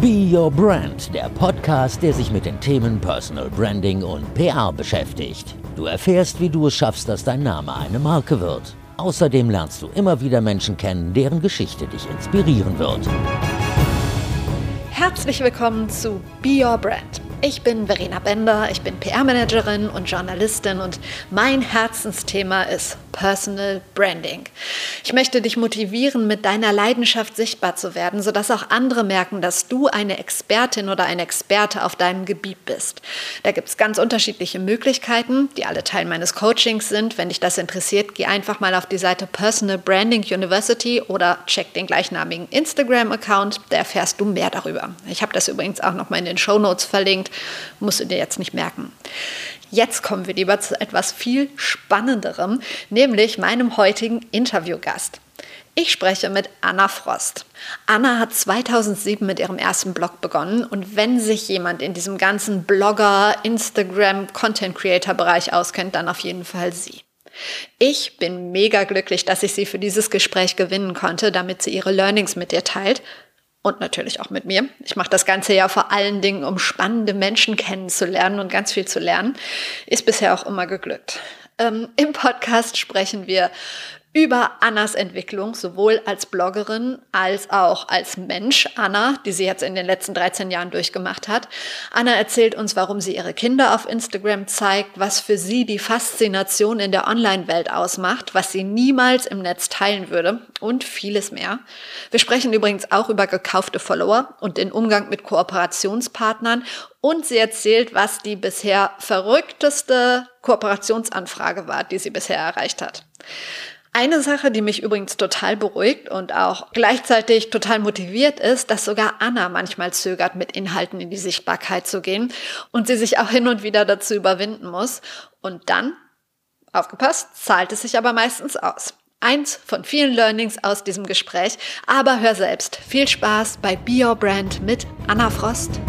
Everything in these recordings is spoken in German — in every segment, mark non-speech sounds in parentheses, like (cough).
Be Your Brand, der Podcast, der sich mit den Themen Personal Branding und PR beschäftigt. Du erfährst, wie du es schaffst, dass dein Name eine Marke wird. Außerdem lernst du immer wieder Menschen kennen, deren Geschichte dich inspirieren wird. Herzlich willkommen zu Be Your Brand. Ich bin Verena Bender, ich bin PR-Managerin und Journalistin und mein Herzensthema ist Personal Branding. Ich möchte dich motivieren, mit deiner Leidenschaft sichtbar zu werden, sodass auch andere merken, dass du eine Expertin oder ein Experte auf deinem Gebiet bist. Da gibt es ganz unterschiedliche Möglichkeiten, die alle Teil meines Coachings sind. Wenn dich das interessiert, geh einfach mal auf die Seite Personal Branding University oder check den gleichnamigen Instagram-Account, da erfährst du mehr darüber. Ich habe das übrigens auch noch mal in den Show Notes verlinkt, musst du dir jetzt nicht merken. Jetzt kommen wir lieber zu etwas viel Spannenderem, nämlich meinem heutigen Interviewgast. Ich spreche mit Anna Frost. Anna hat 2007 mit ihrem ersten Blog begonnen und wenn sich jemand in diesem ganzen Blogger, Instagram, Content Creator Bereich auskennt, dann auf jeden Fall sie. Ich bin mega glücklich, dass ich sie für dieses Gespräch gewinnen konnte, damit sie ihre Learnings mit dir teilt und natürlich auch mit mir. Ich mache das Ganze ja vor allen Dingen, um spannende Menschen kennenzulernen und ganz viel zu lernen. Ist bisher auch immer geglückt. Ähm, Im Podcast sprechen wir über Annas Entwicklung, sowohl als Bloggerin als auch als Mensch, Anna, die sie jetzt in den letzten 13 Jahren durchgemacht hat. Anna erzählt uns, warum sie ihre Kinder auf Instagram zeigt, was für sie die Faszination in der Online-Welt ausmacht, was sie niemals im Netz teilen würde und vieles mehr. Wir sprechen übrigens auch über gekaufte Follower und den Umgang mit Kooperationspartnern und sie erzählt, was die bisher verrückteste Kooperationsanfrage war, die sie bisher erreicht hat. Eine Sache, die mich übrigens total beruhigt und auch gleichzeitig total motiviert ist, dass sogar Anna manchmal zögert, mit Inhalten in die Sichtbarkeit zu gehen und sie sich auch hin und wieder dazu überwinden muss. Und dann, aufgepasst, zahlt es sich aber meistens aus. Eins von vielen Learnings aus diesem Gespräch, aber hör selbst. Viel Spaß bei Be Your Brand mit Anna Frost.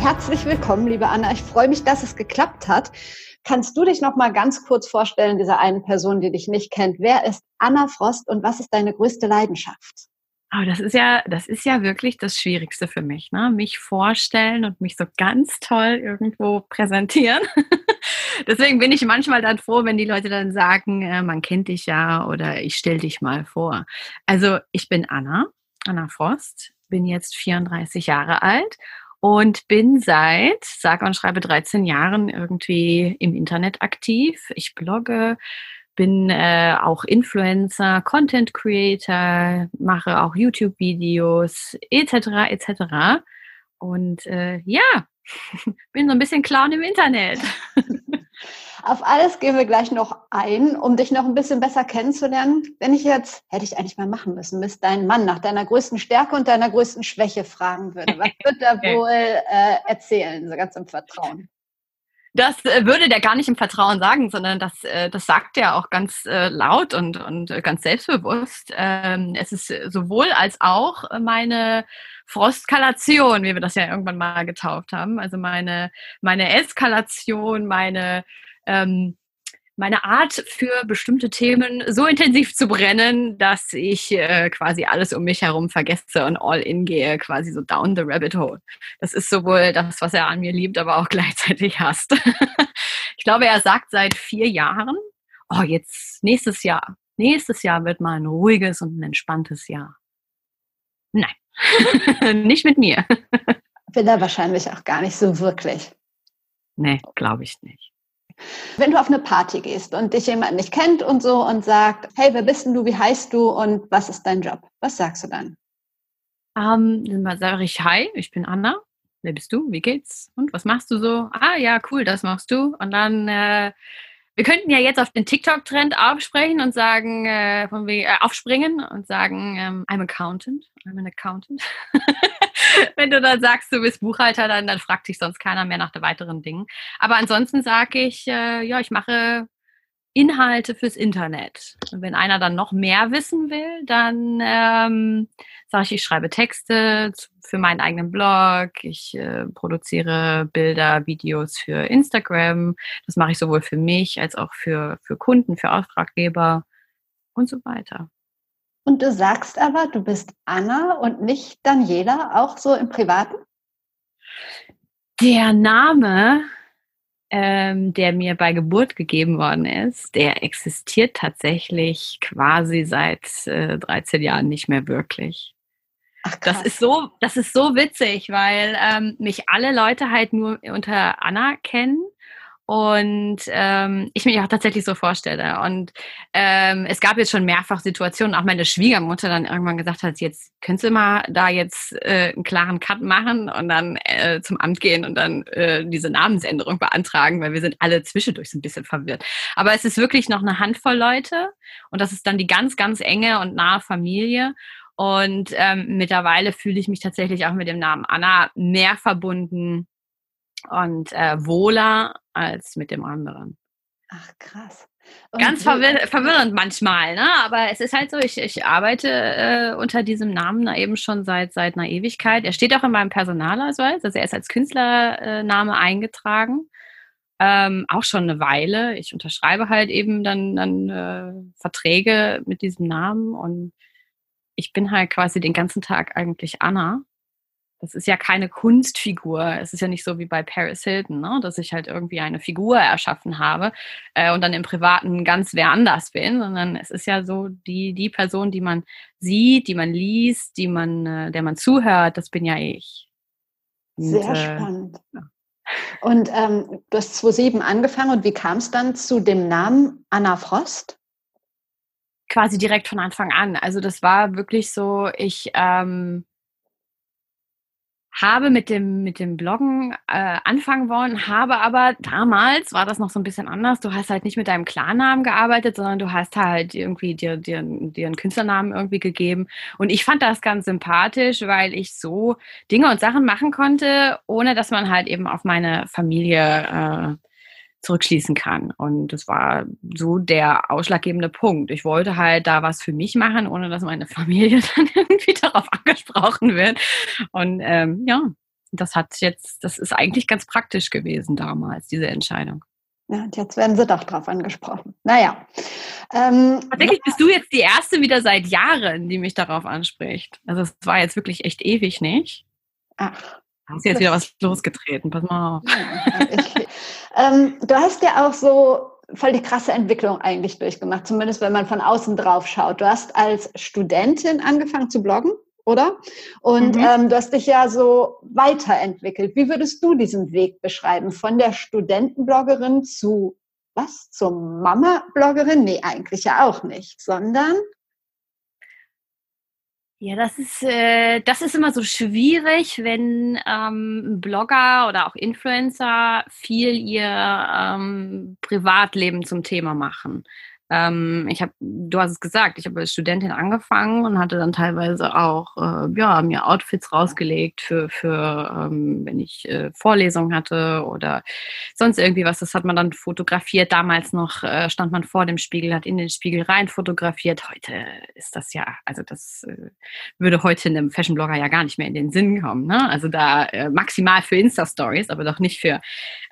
Herzlich willkommen, liebe Anna. Ich freue mich, dass es geklappt hat. Kannst du dich noch mal ganz kurz vorstellen, dieser einen Person, die dich nicht kennt? Wer ist Anna Frost und was ist deine größte Leidenschaft? Oh, das ist ja, das ist ja wirklich das Schwierigste für mich, ne? Mich vorstellen und mich so ganz toll irgendwo präsentieren. (laughs) Deswegen bin ich manchmal dann froh, wenn die Leute dann sagen, äh, man kennt dich ja oder ich stell dich mal vor. Also ich bin Anna, Anna Frost, bin jetzt 34 Jahre alt und bin seit, sag und schreibe 13 Jahren irgendwie im Internet aktiv. Ich blogge, bin äh, auch Influencer, Content Creator, mache auch YouTube-Videos etc. etc. Und äh, ja, (laughs) bin so ein bisschen Clown im Internet. (laughs) Auf alles gehen wir gleich noch ein, um dich noch ein bisschen besser kennenzulernen. Wenn ich jetzt, hätte ich eigentlich mal machen müssen, bis dein Mann nach deiner größten Stärke und deiner größten Schwäche fragen würde. Was (laughs) wird er wohl äh, erzählen, so ganz im Vertrauen? Das äh, würde der gar nicht im Vertrauen sagen, sondern das, äh, das sagt er auch ganz äh, laut und, und ganz selbstbewusst. Ähm, es ist sowohl als auch meine Frostkalation, wie wir das ja irgendwann mal getauft haben. Also meine, meine Eskalation, meine ähm, meine Art für bestimmte Themen so intensiv zu brennen, dass ich äh, quasi alles um mich herum vergesse und all in gehe, quasi so down the rabbit hole. Das ist sowohl das, was er an mir liebt, aber auch (laughs) gleichzeitig hasst. ich glaube, er sagt seit vier Jahren, oh, jetzt nächstes Jahr, nächstes Jahr wird mal ein ruhiges und ein entspanntes Jahr. Nein, (laughs) nicht mit mir. Will er wahrscheinlich auch gar nicht so wirklich. Nee, glaube ich nicht. Wenn du auf eine Party gehst und dich jemand nicht kennt und so und sagt, hey, wer bist denn du, wie heißt du und was ist dein Job? Was sagst du dann? Ähm, dann sage ich, hi, ich bin Anna. Wer bist du? Wie geht's? Und was machst du so? Ah ja, cool, das machst du. Und dann äh, wir könnten ja jetzt auf den TikTok-Trend aufsprechen und sagen, äh, von wie, äh, aufspringen und sagen, ähm, I'm accountant, I'm an accountant. (laughs) Wenn du dann sagst, du bist Buchhalter, dann, dann fragt sich sonst keiner mehr nach weiteren Dingen. Aber ansonsten sage ich, äh, ja, ich mache Inhalte fürs Internet. Und wenn einer dann noch mehr wissen will, dann ähm, sage ich, ich schreibe Texte für meinen eigenen Blog, ich äh, produziere Bilder, Videos für Instagram. Das mache ich sowohl für mich als auch für, für Kunden, für Auftraggeber und so weiter. Und du sagst aber, du bist Anna und nicht Daniela, auch so im Privaten? Der Name, ähm, der mir bei Geburt gegeben worden ist, der existiert tatsächlich quasi seit äh, 13 Jahren nicht mehr wirklich. Ach, das ist so, das ist so witzig, weil ähm, mich alle Leute halt nur unter Anna kennen und ähm, ich mich auch tatsächlich so vorstelle. Und ähm, es gab jetzt schon mehrfach Situationen, auch meine Schwiegermutter dann irgendwann gesagt hat, jetzt könntest du mal da jetzt äh, einen klaren Cut machen und dann äh, zum Amt gehen und dann äh, diese Namensänderung beantragen, weil wir sind alle zwischendurch so ein bisschen verwirrt. Aber es ist wirklich noch eine Handvoll Leute und das ist dann die ganz, ganz enge und nahe Familie. Und ähm, mittlerweile fühle ich mich tatsächlich auch mit dem Namen Anna mehr verbunden und äh, wohler als mit dem anderen. Ach, krass. Und Ganz verwir verwirrend manchmal, ne? aber es ist halt so, ich, ich arbeite äh, unter diesem Namen da eben schon seit, seit einer Ewigkeit. Er steht auch in meinem Personalausweis, also er ist als Künstlername eingetragen. Ähm, auch schon eine Weile. Ich unterschreibe halt eben dann, dann äh, Verträge mit diesem Namen und ich bin halt quasi den ganzen Tag eigentlich Anna das ist ja keine Kunstfigur. Es ist ja nicht so wie bei Paris Hilton, ne? dass ich halt irgendwie eine Figur erschaffen habe äh, und dann im Privaten ganz wer anders bin, sondern es ist ja so die, die Person, die man sieht, die man liest, die man, äh, der man zuhört, das bin ja ich. Und, Sehr äh, spannend. Ja. Und ähm, du hast 2007 angefangen und wie kam es dann zu dem Namen Anna Frost? Quasi direkt von Anfang an. Also das war wirklich so, ich ähm, habe mit dem, mit dem Bloggen äh, anfangen wollen, habe aber damals war das noch so ein bisschen anders. Du hast halt nicht mit deinem Klarnamen gearbeitet, sondern du hast halt irgendwie dir, dir, dir einen Künstlernamen irgendwie gegeben. Und ich fand das ganz sympathisch, weil ich so Dinge und Sachen machen konnte, ohne dass man halt eben auf meine Familie äh, zurückschließen kann. Und das war so der ausschlaggebende Punkt. Ich wollte halt da was für mich machen, ohne dass meine (laughs) Familie dann irgendwie darauf angesprochen wird. Und ähm, ja, das hat jetzt, das ist eigentlich ganz praktisch gewesen damals, diese Entscheidung. Ja, und jetzt werden sie doch drauf angesprochen. Naja. Ähm, Tatsächlich bist du jetzt die Erste wieder seit Jahren, die mich darauf anspricht. Also es war jetzt wirklich echt ewig nicht. Ach. Hast du jetzt wieder was losgetreten, pass mal auf. (laughs) ähm, du hast ja auch so voll die krasse Entwicklung eigentlich durchgemacht, zumindest wenn man von außen drauf schaut. Du hast als Studentin angefangen zu bloggen, oder? Und mhm. ähm, du hast dich ja so weiterentwickelt. Wie würdest du diesen Weg beschreiben? Von der Studentenbloggerin zu was? Zur Mama-Bloggerin? Nee, eigentlich ja auch nicht, sondern ja, das ist, äh, das ist immer so schwierig, wenn ähm, Blogger oder auch Influencer viel ihr ähm, Privatleben zum Thema machen. Ähm, ich habe, du hast es gesagt, ich habe als Studentin angefangen und hatte dann teilweise auch, äh, ja, mir Outfits rausgelegt für, für ähm, wenn ich äh, Vorlesungen hatte oder sonst irgendwie was. Das hat man dann fotografiert. Damals noch äh, stand man vor dem Spiegel, hat in den Spiegel rein fotografiert. Heute ist das ja, also das äh, würde heute einem Fashion-Blogger ja gar nicht mehr in den Sinn kommen. Ne? Also da äh, maximal für Insta-Stories, aber doch nicht für,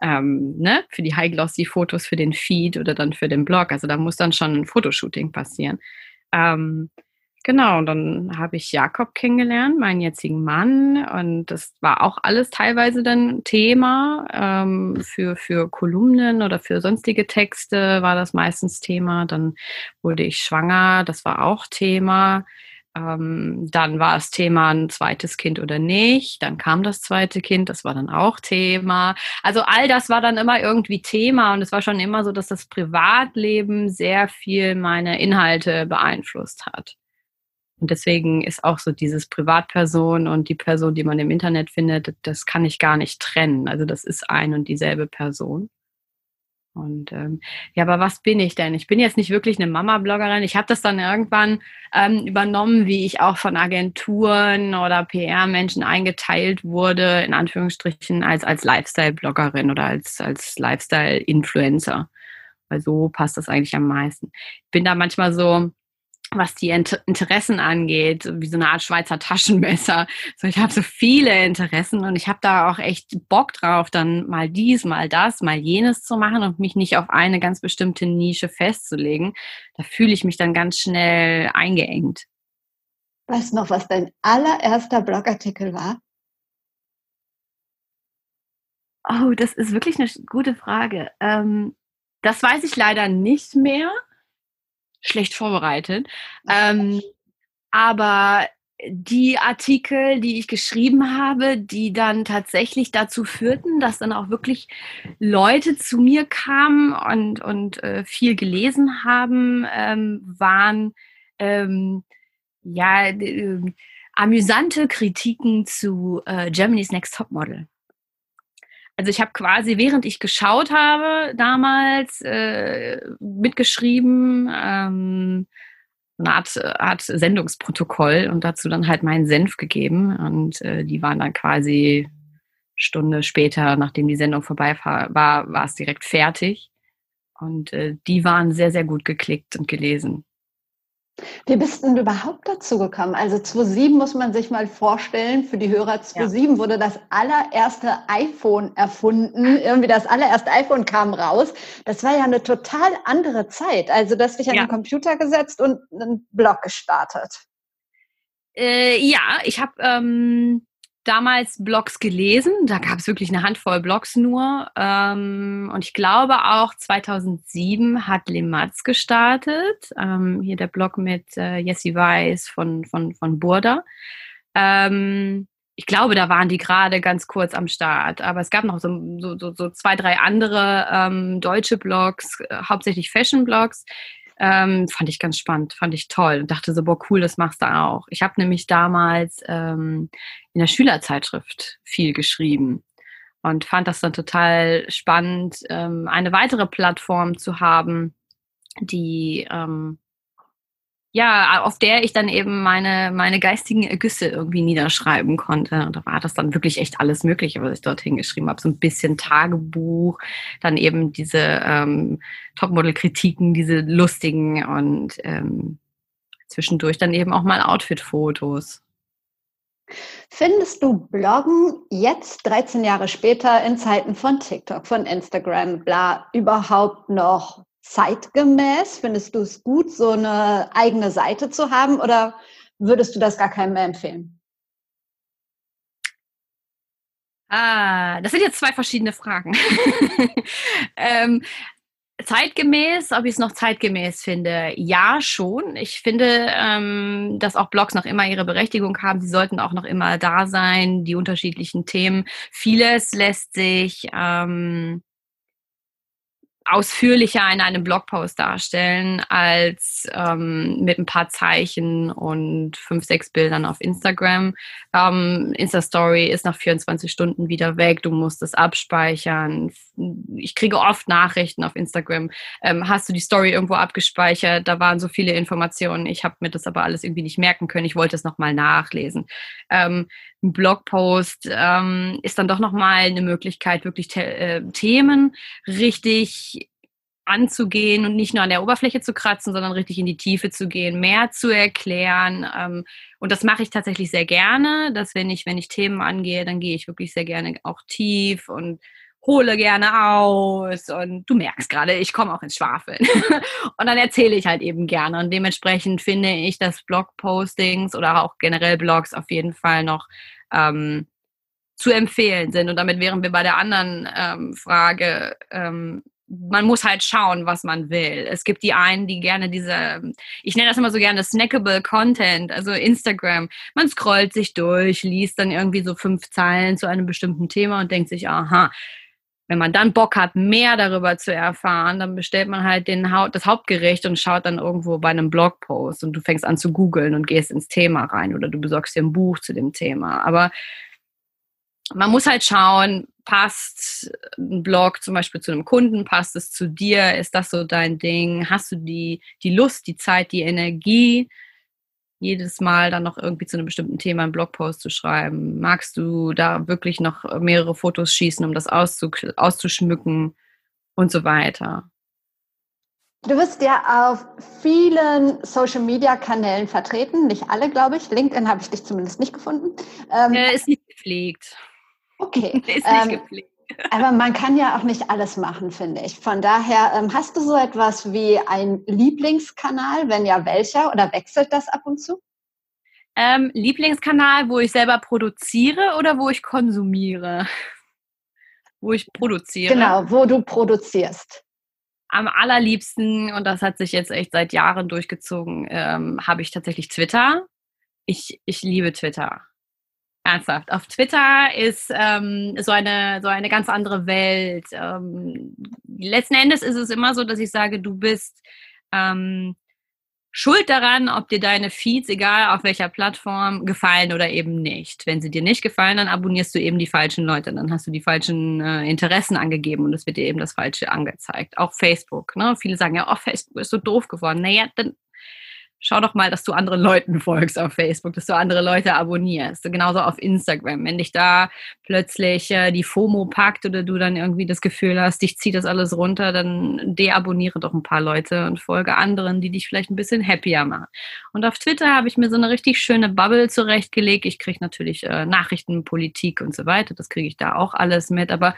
ähm, ne, für die High-Glossy-Fotos für den Feed oder dann für den Blog. Also da muss dann dann schon ein Fotoshooting passieren. Ähm, genau, und dann habe ich Jakob kennengelernt, meinen jetzigen Mann. Und das war auch alles teilweise dann Thema. Ähm, für, für Kolumnen oder für sonstige Texte war das meistens Thema. Dann wurde ich schwanger, das war auch Thema. Ähm, dann war es Thema ein zweites Kind oder nicht. Dann kam das zweite Kind, das war dann auch Thema. Also all das war dann immer irgendwie Thema und es war schon immer so, dass das Privatleben sehr viel meine Inhalte beeinflusst hat. Und deswegen ist auch so dieses Privatperson und die Person, die man im Internet findet, das kann ich gar nicht trennen. Also das ist ein und dieselbe Person. Und ähm, ja, aber was bin ich denn? Ich bin jetzt nicht wirklich eine Mama-Bloggerin. Ich habe das dann irgendwann ähm, übernommen, wie ich auch von Agenturen oder PR-Menschen eingeteilt wurde, in Anführungsstrichen, als, als Lifestyle-Bloggerin oder als, als Lifestyle-Influencer. Weil so passt das eigentlich am meisten. Ich bin da manchmal so, was die Interessen angeht, wie so eine Art Schweizer Taschenmesser. So, ich habe so viele Interessen und ich habe da auch echt Bock drauf, dann mal dies, mal das, mal jenes zu machen und mich nicht auf eine ganz bestimmte Nische festzulegen. Da fühle ich mich dann ganz schnell eingeengt. Weißt du noch, was dein allererster Blogartikel war? Oh, das ist wirklich eine gute Frage. Ähm, das weiß ich leider nicht mehr. Schlecht vorbereitet. Ähm, aber die Artikel, die ich geschrieben habe, die dann tatsächlich dazu führten, dass dann auch wirklich Leute zu mir kamen und, und äh, viel gelesen haben, ähm, waren ähm, ja äh, amüsante Kritiken zu äh, Germany's Next Top Model. Also ich habe quasi, während ich geschaut habe, damals äh, mitgeschrieben, ähm, eine Art, Art Sendungsprotokoll und dazu dann halt meinen Senf gegeben. Und äh, die waren dann quasi Stunde später, nachdem die Sendung vorbei war, war es direkt fertig. Und äh, die waren sehr, sehr gut geklickt und gelesen. Wie bist du denn überhaupt dazu gekommen? Also 2007 muss man sich mal vorstellen, für die Hörer 2007 ja. wurde das allererste iPhone erfunden. Irgendwie das allererste iPhone kam raus. Das war ja eine total andere Zeit. Also du hast dich an ja. den Computer gesetzt und einen Blog gestartet. Äh, ja, ich habe ähm, damals Blogs gelesen. Da gab es wirklich eine Handvoll Blogs nur. Ähm, und ich glaube auch 2007 hat Lematz gestartet. Ähm, hier der Blog mit äh, Jessie Weiß von, von, von Burda. Ähm, ich glaube, da waren die gerade ganz kurz am Start. Aber es gab noch so, so, so zwei, drei andere deutsche Blogs, äh, hauptsächlich Fashion-Blogs. Ähm, fand ich ganz spannend, fand ich toll und dachte so, boah, cool, das machst du auch. Ich habe nämlich damals ähm, in der Schülerzeitschrift viel geschrieben und fand das dann total spannend, ähm, eine weitere Plattform zu haben, die ähm, ja, auf der ich dann eben meine, meine geistigen Ergüsse irgendwie niederschreiben konnte. Und da war das dann wirklich echt alles Mögliche, was ich dort hingeschrieben habe. So ein bisschen Tagebuch, dann eben diese ähm, Topmodel-Kritiken, diese lustigen und ähm, zwischendurch dann eben auch mal Outfit-Fotos. Findest du Bloggen jetzt, 13 Jahre später, in Zeiten von TikTok, von Instagram, bla, überhaupt noch zeitgemäß? Findest du es gut, so eine eigene Seite zu haben oder würdest du das gar keinem mehr empfehlen? Ah, das sind jetzt zwei verschiedene Fragen. (laughs) ähm, zeitgemäß, ob ich es noch zeitgemäß finde, ja schon. Ich finde, ähm, dass auch Blogs noch immer ihre Berechtigung haben. Sie sollten auch noch immer da sein, die unterschiedlichen Themen. Vieles lässt sich ähm, ausführlicher in einem Blogpost darstellen als ähm, mit ein paar Zeichen und fünf, sechs Bildern auf Instagram. Ähm, Insta-Story ist nach 24 Stunden wieder weg. Du musst es abspeichern. Ich kriege oft Nachrichten auf Instagram. Ähm, hast du die Story irgendwo abgespeichert? Da waren so viele Informationen. Ich habe mir das aber alles irgendwie nicht merken können. Ich wollte es nochmal nachlesen. Ähm, ein Blogpost ähm, ist dann doch nochmal eine Möglichkeit, wirklich äh, Themen richtig anzugehen und nicht nur an der Oberfläche zu kratzen, sondern richtig in die Tiefe zu gehen, mehr zu erklären. Ähm, und das mache ich tatsächlich sehr gerne, dass wenn ich, wenn ich Themen angehe, dann gehe ich wirklich sehr gerne auch tief und hole gerne aus und du merkst gerade, ich komme auch ins Schwafeln. (laughs) und dann erzähle ich halt eben gerne. Und dementsprechend finde ich, dass Blogpostings oder auch generell Blogs auf jeden Fall noch ähm, zu empfehlen sind. Und damit wären wir bei der anderen ähm, Frage, ähm, man muss halt schauen, was man will. Es gibt die einen, die gerne diese, ich nenne das immer so gerne snackable Content, also Instagram. Man scrollt sich durch, liest dann irgendwie so fünf Zeilen zu einem bestimmten Thema und denkt sich, aha, wenn man dann Bock hat, mehr darüber zu erfahren, dann bestellt man halt den ha das Hauptgericht und schaut dann irgendwo bei einem Blogpost und du fängst an zu googeln und gehst ins Thema rein oder du besorgst dir ein Buch zu dem Thema. Aber man muss halt schauen, passt ein Blog zum Beispiel zu einem Kunden, passt es zu dir, ist das so dein Ding, hast du die, die Lust, die Zeit, die Energie, jedes Mal dann noch irgendwie zu einem bestimmten Thema einen Blogpost zu schreiben? Magst du da wirklich noch mehrere Fotos schießen, um das auszuschmücken und so weiter? Du bist ja auf vielen Social-Media-Kanälen vertreten, nicht alle, glaube ich. LinkedIn habe ich dich zumindest nicht gefunden. Ähm, äh, ist nicht gepflegt. Okay. (laughs) ist nicht ähm, gepflegt. Aber man kann ja auch nicht alles machen, finde ich. Von daher, ähm, hast du so etwas wie einen Lieblingskanal? Wenn ja, welcher? Oder wechselt das ab und zu? Ähm, Lieblingskanal, wo ich selber produziere oder wo ich konsumiere? wo ich produziere. Genau, wo du produzierst. Am allerliebsten, und das hat sich jetzt echt seit Jahren durchgezogen, ähm, habe ich tatsächlich Twitter. Ich, ich liebe Twitter. Ernsthaft. Auf Twitter ist ähm, so, eine, so eine ganz andere Welt. Ähm, letzten Endes ist es immer so, dass ich sage, du bist ähm, schuld daran, ob dir deine Feeds, egal auf welcher Plattform, gefallen oder eben nicht. Wenn sie dir nicht gefallen, dann abonnierst du eben die falschen Leute, dann hast du die falschen äh, Interessen angegeben und es wird dir eben das Falsche angezeigt. Auch Facebook. Ne? Viele sagen ja, oh, Facebook ist so doof geworden. Naja, dann schau doch mal, dass du anderen Leuten (laughs) folgst auf Facebook, dass du andere Leute abonnierst. Genauso auf Instagram. Wenn dich da plötzlich äh, die FOMO packt oder du dann irgendwie das Gefühl hast, dich zieht das alles runter, dann deabonniere doch ein paar Leute und folge anderen, die dich vielleicht ein bisschen happier machen. Und auf Twitter habe ich mir so eine richtig schöne Bubble zurechtgelegt. Ich kriege natürlich äh, Nachrichten, Politik und so weiter. Das kriege ich da auch alles mit. Aber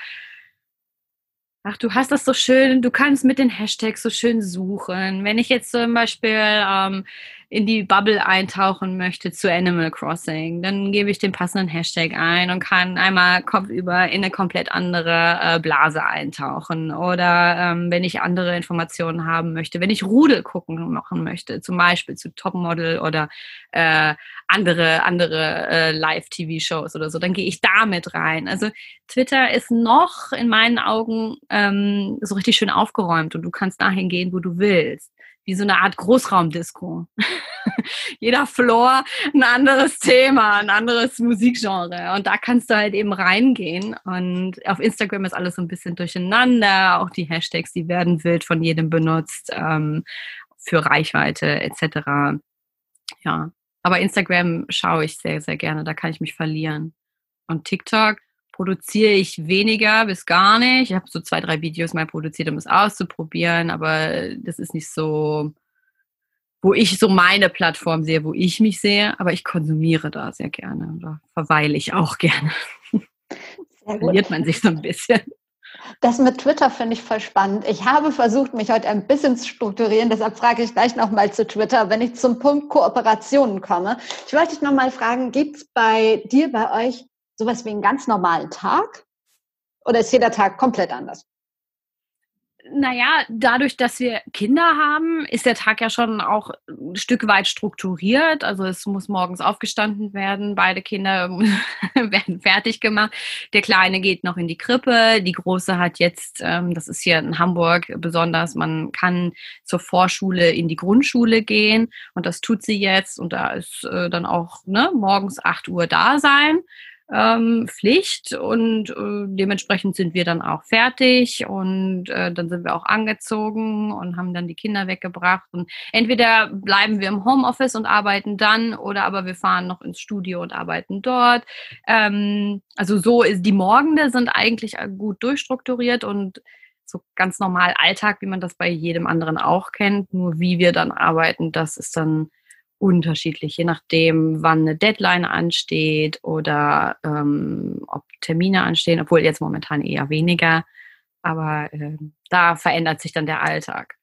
Ach, du hast das so schön, du kannst mit den Hashtags so schön suchen. Wenn ich jetzt zum Beispiel ähm, in die Bubble eintauchen möchte zu Animal Crossing, dann gebe ich den passenden Hashtag ein und kann einmal kopfüber in eine komplett andere äh, Blase eintauchen. Oder ähm, wenn ich andere Informationen haben möchte, wenn ich Rudel gucken machen möchte, zum Beispiel zu Topmodel oder äh, andere, andere äh, Live-TV-Shows oder so, dann gehe ich damit rein. Also Twitter ist noch in meinen Augen ähm, so richtig schön aufgeräumt und du kannst dahin gehen, wo du willst. Wie so eine Art Großraumdisco. (laughs) Jeder Floor ein anderes Thema, ein anderes Musikgenre. Und da kannst du halt eben reingehen. Und auf Instagram ist alles so ein bisschen durcheinander. Auch die Hashtags, die werden wild von jedem benutzt ähm, für Reichweite etc. Ja, aber Instagram schaue ich sehr, sehr gerne. Da kann ich mich verlieren. Und TikTok produziere ich weniger bis gar nicht. Ich habe so zwei, drei Videos mal produziert, um es auszuprobieren, aber das ist nicht so, wo ich so meine Plattform sehe, wo ich mich sehe, aber ich konsumiere da sehr gerne. Da verweile ich auch gerne. Verliert man sich so ein bisschen. Das mit Twitter finde ich voll spannend. Ich habe versucht, mich heute ein bisschen zu strukturieren, deshalb frage ich gleich nochmal zu Twitter, wenn ich zum Punkt Kooperationen komme. Ich wollte dich nochmal fragen, gibt es bei dir, bei euch sowas wie einen ganz normalen Tag? Oder ist jeder Tag komplett anders? Naja, dadurch, dass wir Kinder haben, ist der Tag ja schon auch ein Stück weit strukturiert. Also es muss morgens aufgestanden werden, beide Kinder (laughs) werden fertig gemacht. Der Kleine geht noch in die Krippe, die Große hat jetzt, ähm, das ist hier in Hamburg besonders, man kann zur Vorschule in die Grundschule gehen und das tut sie jetzt und da ist äh, dann auch ne, morgens 8 Uhr da sein ähm, Pflicht und äh, dementsprechend sind wir dann auch fertig und äh, dann sind wir auch angezogen und haben dann die Kinder weggebracht und entweder bleiben wir im Homeoffice und arbeiten dann oder aber wir fahren noch ins Studio und arbeiten dort. Ähm, also so ist die Morgende sind eigentlich gut durchstrukturiert und so ganz normal Alltag, wie man das bei jedem anderen auch kennt. Nur wie wir dann arbeiten, das ist dann unterschiedlich, je nachdem, wann eine Deadline ansteht oder ähm, ob Termine anstehen, obwohl jetzt momentan eher weniger. Aber äh, da verändert sich dann der Alltag.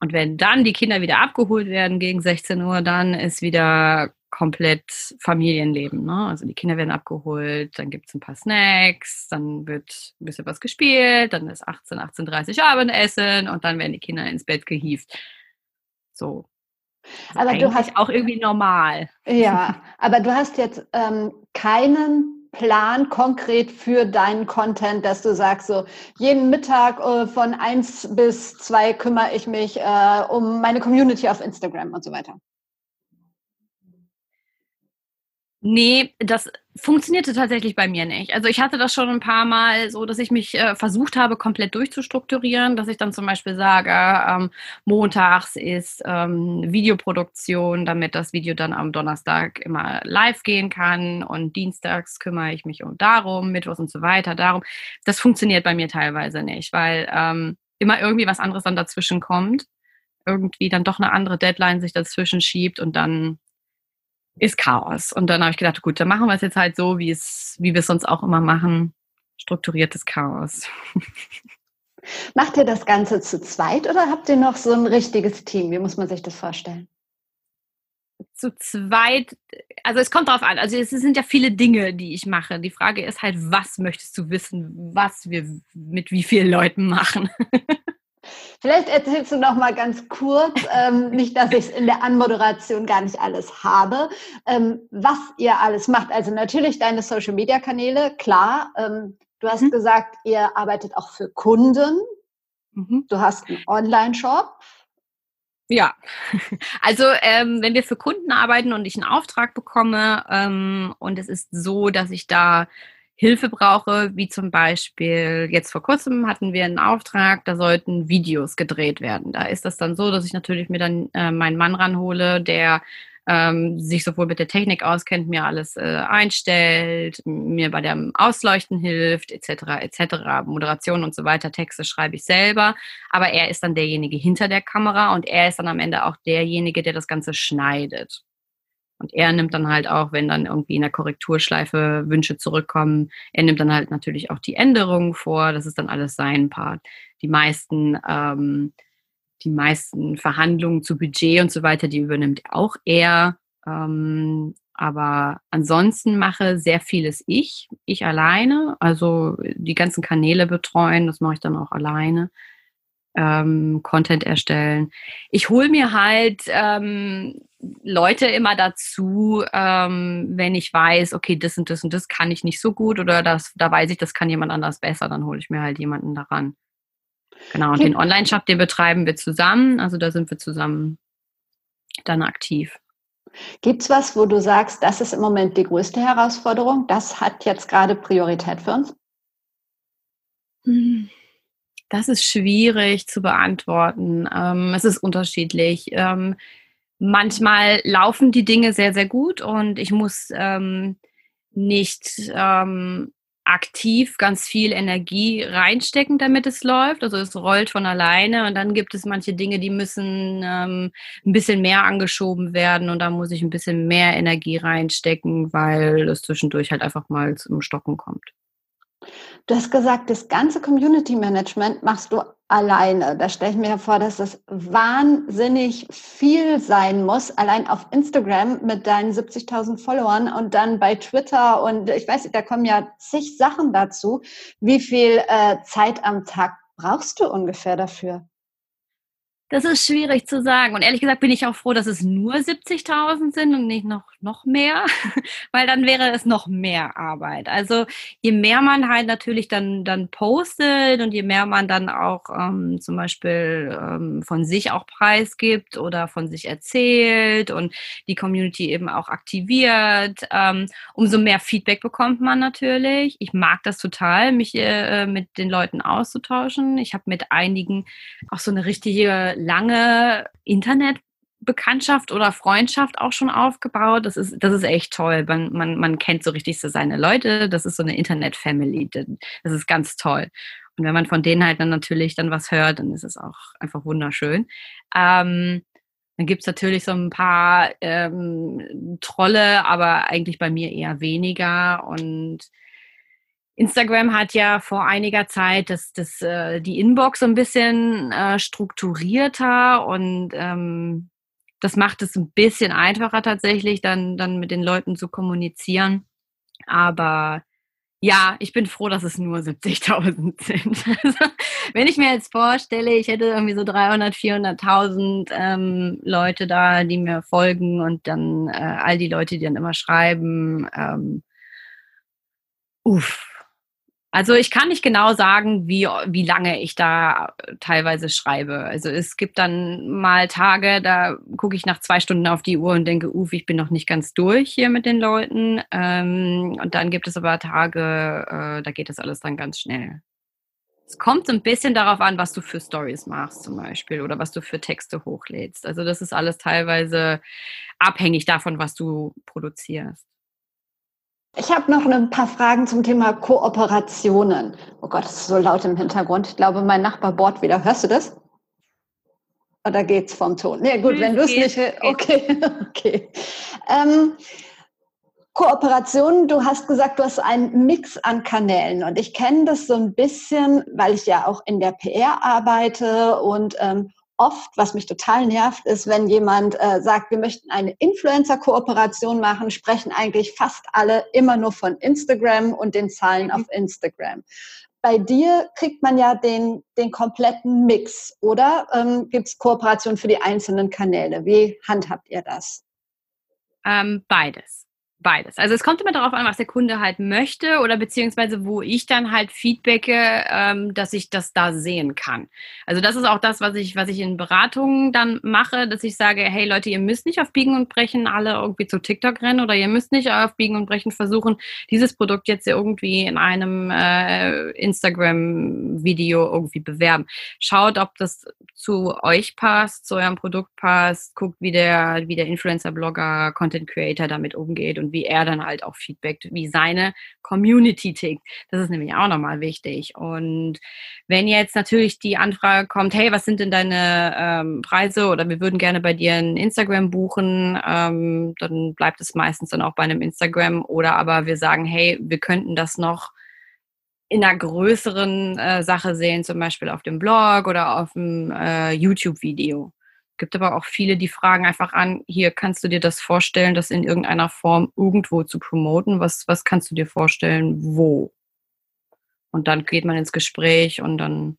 Und wenn dann die Kinder wieder abgeholt werden gegen 16 Uhr, dann ist wieder komplett Familienleben. Ne? Also die Kinder werden abgeholt, dann gibt es ein paar Snacks, dann wird ein bisschen was gespielt, dann ist 18, 18.30 Uhr Abendessen und dann werden die Kinder ins Bett gehievt. So, aber du hast auch irgendwie normal. Ja, (laughs) aber du hast jetzt ähm, keinen Plan konkret für deinen Content, dass du sagst, so jeden Mittag äh, von eins bis zwei kümmere ich mich äh, um meine Community auf Instagram und so weiter. Nee, das funktionierte tatsächlich bei mir nicht. Also ich hatte das schon ein paar Mal so, dass ich mich äh, versucht habe, komplett durchzustrukturieren, dass ich dann zum Beispiel sage, ähm, montags ist ähm, Videoproduktion, damit das Video dann am Donnerstag immer live gehen kann und dienstags kümmere ich mich um darum, mittwochs und so weiter darum. Das funktioniert bei mir teilweise nicht, weil ähm, immer irgendwie was anderes dann dazwischen kommt, irgendwie dann doch eine andere Deadline sich dazwischen schiebt und dann ist Chaos. Und dann habe ich gedacht, gut, dann machen wir es jetzt halt so, wie es, wie wir es sonst auch immer machen. Strukturiertes Chaos. Macht ihr das Ganze zu zweit oder habt ihr noch so ein richtiges Team? Wie muss man sich das vorstellen? zu zweit, also es kommt darauf an, also es sind ja viele Dinge, die ich mache. Die Frage ist halt, was möchtest du wissen, was wir mit wie vielen Leuten machen? (laughs) Vielleicht erzählst du noch mal ganz kurz, ähm, nicht, dass ich es in der Anmoderation gar nicht alles habe, ähm, was ihr alles macht. Also natürlich deine Social-Media-Kanäle, klar. Ähm, du hast mhm. gesagt, ihr arbeitet auch für Kunden. Mhm. Du hast einen Online-Shop. Ja, (laughs) also ähm, wenn wir für Kunden arbeiten und ich einen Auftrag bekomme ähm, und es ist so, dass ich da Hilfe brauche, wie zum Beispiel jetzt vor kurzem hatten wir einen Auftrag, da sollten Videos gedreht werden. Da ist das dann so, dass ich natürlich mir dann äh, meinen Mann ranhole, der ähm, sich sowohl mit der Technik auskennt, mir alles äh, einstellt, mir bei dem Ausleuchten hilft, etc., etc., Moderation und so weiter, Texte schreibe ich selber, aber er ist dann derjenige hinter der Kamera und er ist dann am Ende auch derjenige, der das Ganze schneidet. Und er nimmt dann halt auch, wenn dann irgendwie in der Korrekturschleife Wünsche zurückkommen, er nimmt dann halt natürlich auch die Änderungen vor. Das ist dann alles sein Part. Die meisten ähm, die meisten Verhandlungen zu Budget und so weiter, die übernimmt auch er. Ähm, aber ansonsten mache sehr vieles ich, ich alleine. Also die ganzen Kanäle betreuen, das mache ich dann auch alleine. Ähm, Content erstellen. Ich hole mir halt ähm, Leute immer dazu, ähm, wenn ich weiß, okay, das und das und das kann ich nicht so gut oder das, da weiß ich, das kann jemand anders besser, dann hole ich mir halt jemanden daran. Genau, und den Online-Shop, den betreiben wir zusammen. Also da sind wir zusammen dann aktiv. Gibt es was, wo du sagst, das ist im Moment die größte Herausforderung? Das hat jetzt gerade Priorität für uns? Hm, das ist schwierig zu beantworten. Ähm, es ist unterschiedlich. Ähm, manchmal laufen die Dinge sehr, sehr gut und ich muss ähm, nicht ähm, aktiv ganz viel Energie reinstecken, damit es läuft. Also es rollt von alleine und dann gibt es manche Dinge, die müssen ähm, ein bisschen mehr angeschoben werden und da muss ich ein bisschen mehr Energie reinstecken, weil es zwischendurch halt einfach mal zum Stocken kommt. Du hast gesagt, das ganze Community Management machst du alleine. Da stelle ich mir vor, dass das wahnsinnig viel sein muss, allein auf Instagram mit deinen 70.000 Followern und dann bei Twitter und ich weiß, da kommen ja zig Sachen dazu. Wie viel äh, Zeit am Tag brauchst du ungefähr dafür? Das ist schwierig zu sagen. Und ehrlich gesagt bin ich auch froh, dass es nur 70.000 sind und nicht noch, noch mehr, (laughs) weil dann wäre es noch mehr Arbeit. Also je mehr man halt natürlich dann, dann postet und je mehr man dann auch ähm, zum Beispiel ähm, von sich auch preisgibt oder von sich erzählt und die Community eben auch aktiviert, ähm, umso mehr Feedback bekommt man natürlich. Ich mag das total, mich äh, mit den Leuten auszutauschen. Ich habe mit einigen auch so eine richtige lange Internetbekanntschaft oder Freundschaft auch schon aufgebaut. Das ist, das ist echt toll. Man, man, man kennt so richtig so seine Leute. Das ist so eine Internet-Family. Das ist ganz toll. Und wenn man von denen halt dann natürlich dann was hört, dann ist es auch einfach wunderschön. Ähm, dann gibt es natürlich so ein paar ähm, Trolle, aber eigentlich bei mir eher weniger. Und Instagram hat ja vor einiger Zeit das, das, äh, die Inbox so ein bisschen äh, strukturierter und ähm, das macht es ein bisschen einfacher tatsächlich, dann, dann mit den Leuten zu kommunizieren. Aber ja, ich bin froh, dass es nur 70.000 (laughs) sind. Also, wenn ich mir jetzt vorstelle, ich hätte irgendwie so 300, 400.000 ähm, Leute da, die mir folgen und dann äh, all die Leute, die dann immer schreiben, ähm, uff, also ich kann nicht genau sagen, wie, wie lange ich da teilweise schreibe. Also es gibt dann mal Tage, da gucke ich nach zwei Stunden auf die Uhr und denke, uff, ich bin noch nicht ganz durch hier mit den Leuten. Ähm, und dann gibt es aber Tage, äh, da geht das alles dann ganz schnell. Es kommt so ein bisschen darauf an, was du für Stories machst zum Beispiel oder was du für Texte hochlädst. Also das ist alles teilweise abhängig davon, was du produzierst. Ich habe noch ein paar Fragen zum Thema Kooperationen. Oh Gott, es ist so laut im Hintergrund. Ich glaube, mein Nachbar bohrt wieder. Hörst du das? Oder geht's vom Ton? Nee, gut, wenn du es nicht. Okay, (laughs) okay. Ähm, Kooperationen, du hast gesagt, du hast einen Mix an Kanälen und ich kenne das so ein bisschen, weil ich ja auch in der PR arbeite und ähm, oft, was mich total nervt, ist, wenn jemand äh, sagt, wir möchten eine Influencer-Kooperation machen, sprechen eigentlich fast alle immer nur von Instagram und den Zahlen mhm. auf Instagram. Bei dir kriegt man ja den, den kompletten Mix, oder? Ähm, Gibt es Kooperation für die einzelnen Kanäle? Wie handhabt ihr das? Ähm, beides beides. Also es kommt immer darauf an, was der Kunde halt möchte oder beziehungsweise wo ich dann halt feedbacke, ähm, dass ich das da sehen kann. Also das ist auch das, was ich, was ich in Beratungen dann mache, dass ich sage, hey Leute, ihr müsst nicht auf Biegen und Brechen alle irgendwie zu TikTok rennen oder ihr müsst nicht auf Biegen und Brechen versuchen, dieses Produkt jetzt irgendwie in einem äh, Instagram-Video irgendwie bewerben. Schaut, ob das zu euch passt, zu eurem Produkt passt, guckt, wie der, wie der Influencer-Blogger, Content-Creator damit umgeht und und wie er dann halt auch feedbackt, wie seine Community tickt. Das ist nämlich auch nochmal wichtig. Und wenn jetzt natürlich die Anfrage kommt, hey, was sind denn deine ähm, Preise oder wir würden gerne bei dir ein Instagram buchen, ähm, dann bleibt es meistens dann auch bei einem Instagram oder aber wir sagen, hey, wir könnten das noch in einer größeren äh, Sache sehen, zum Beispiel auf dem Blog oder auf dem äh, YouTube-Video gibt aber auch viele, die fragen einfach an, hier kannst du dir das vorstellen, das in irgendeiner Form irgendwo zu promoten? Was, was kannst du dir vorstellen, wo? Und dann geht man ins Gespräch und dann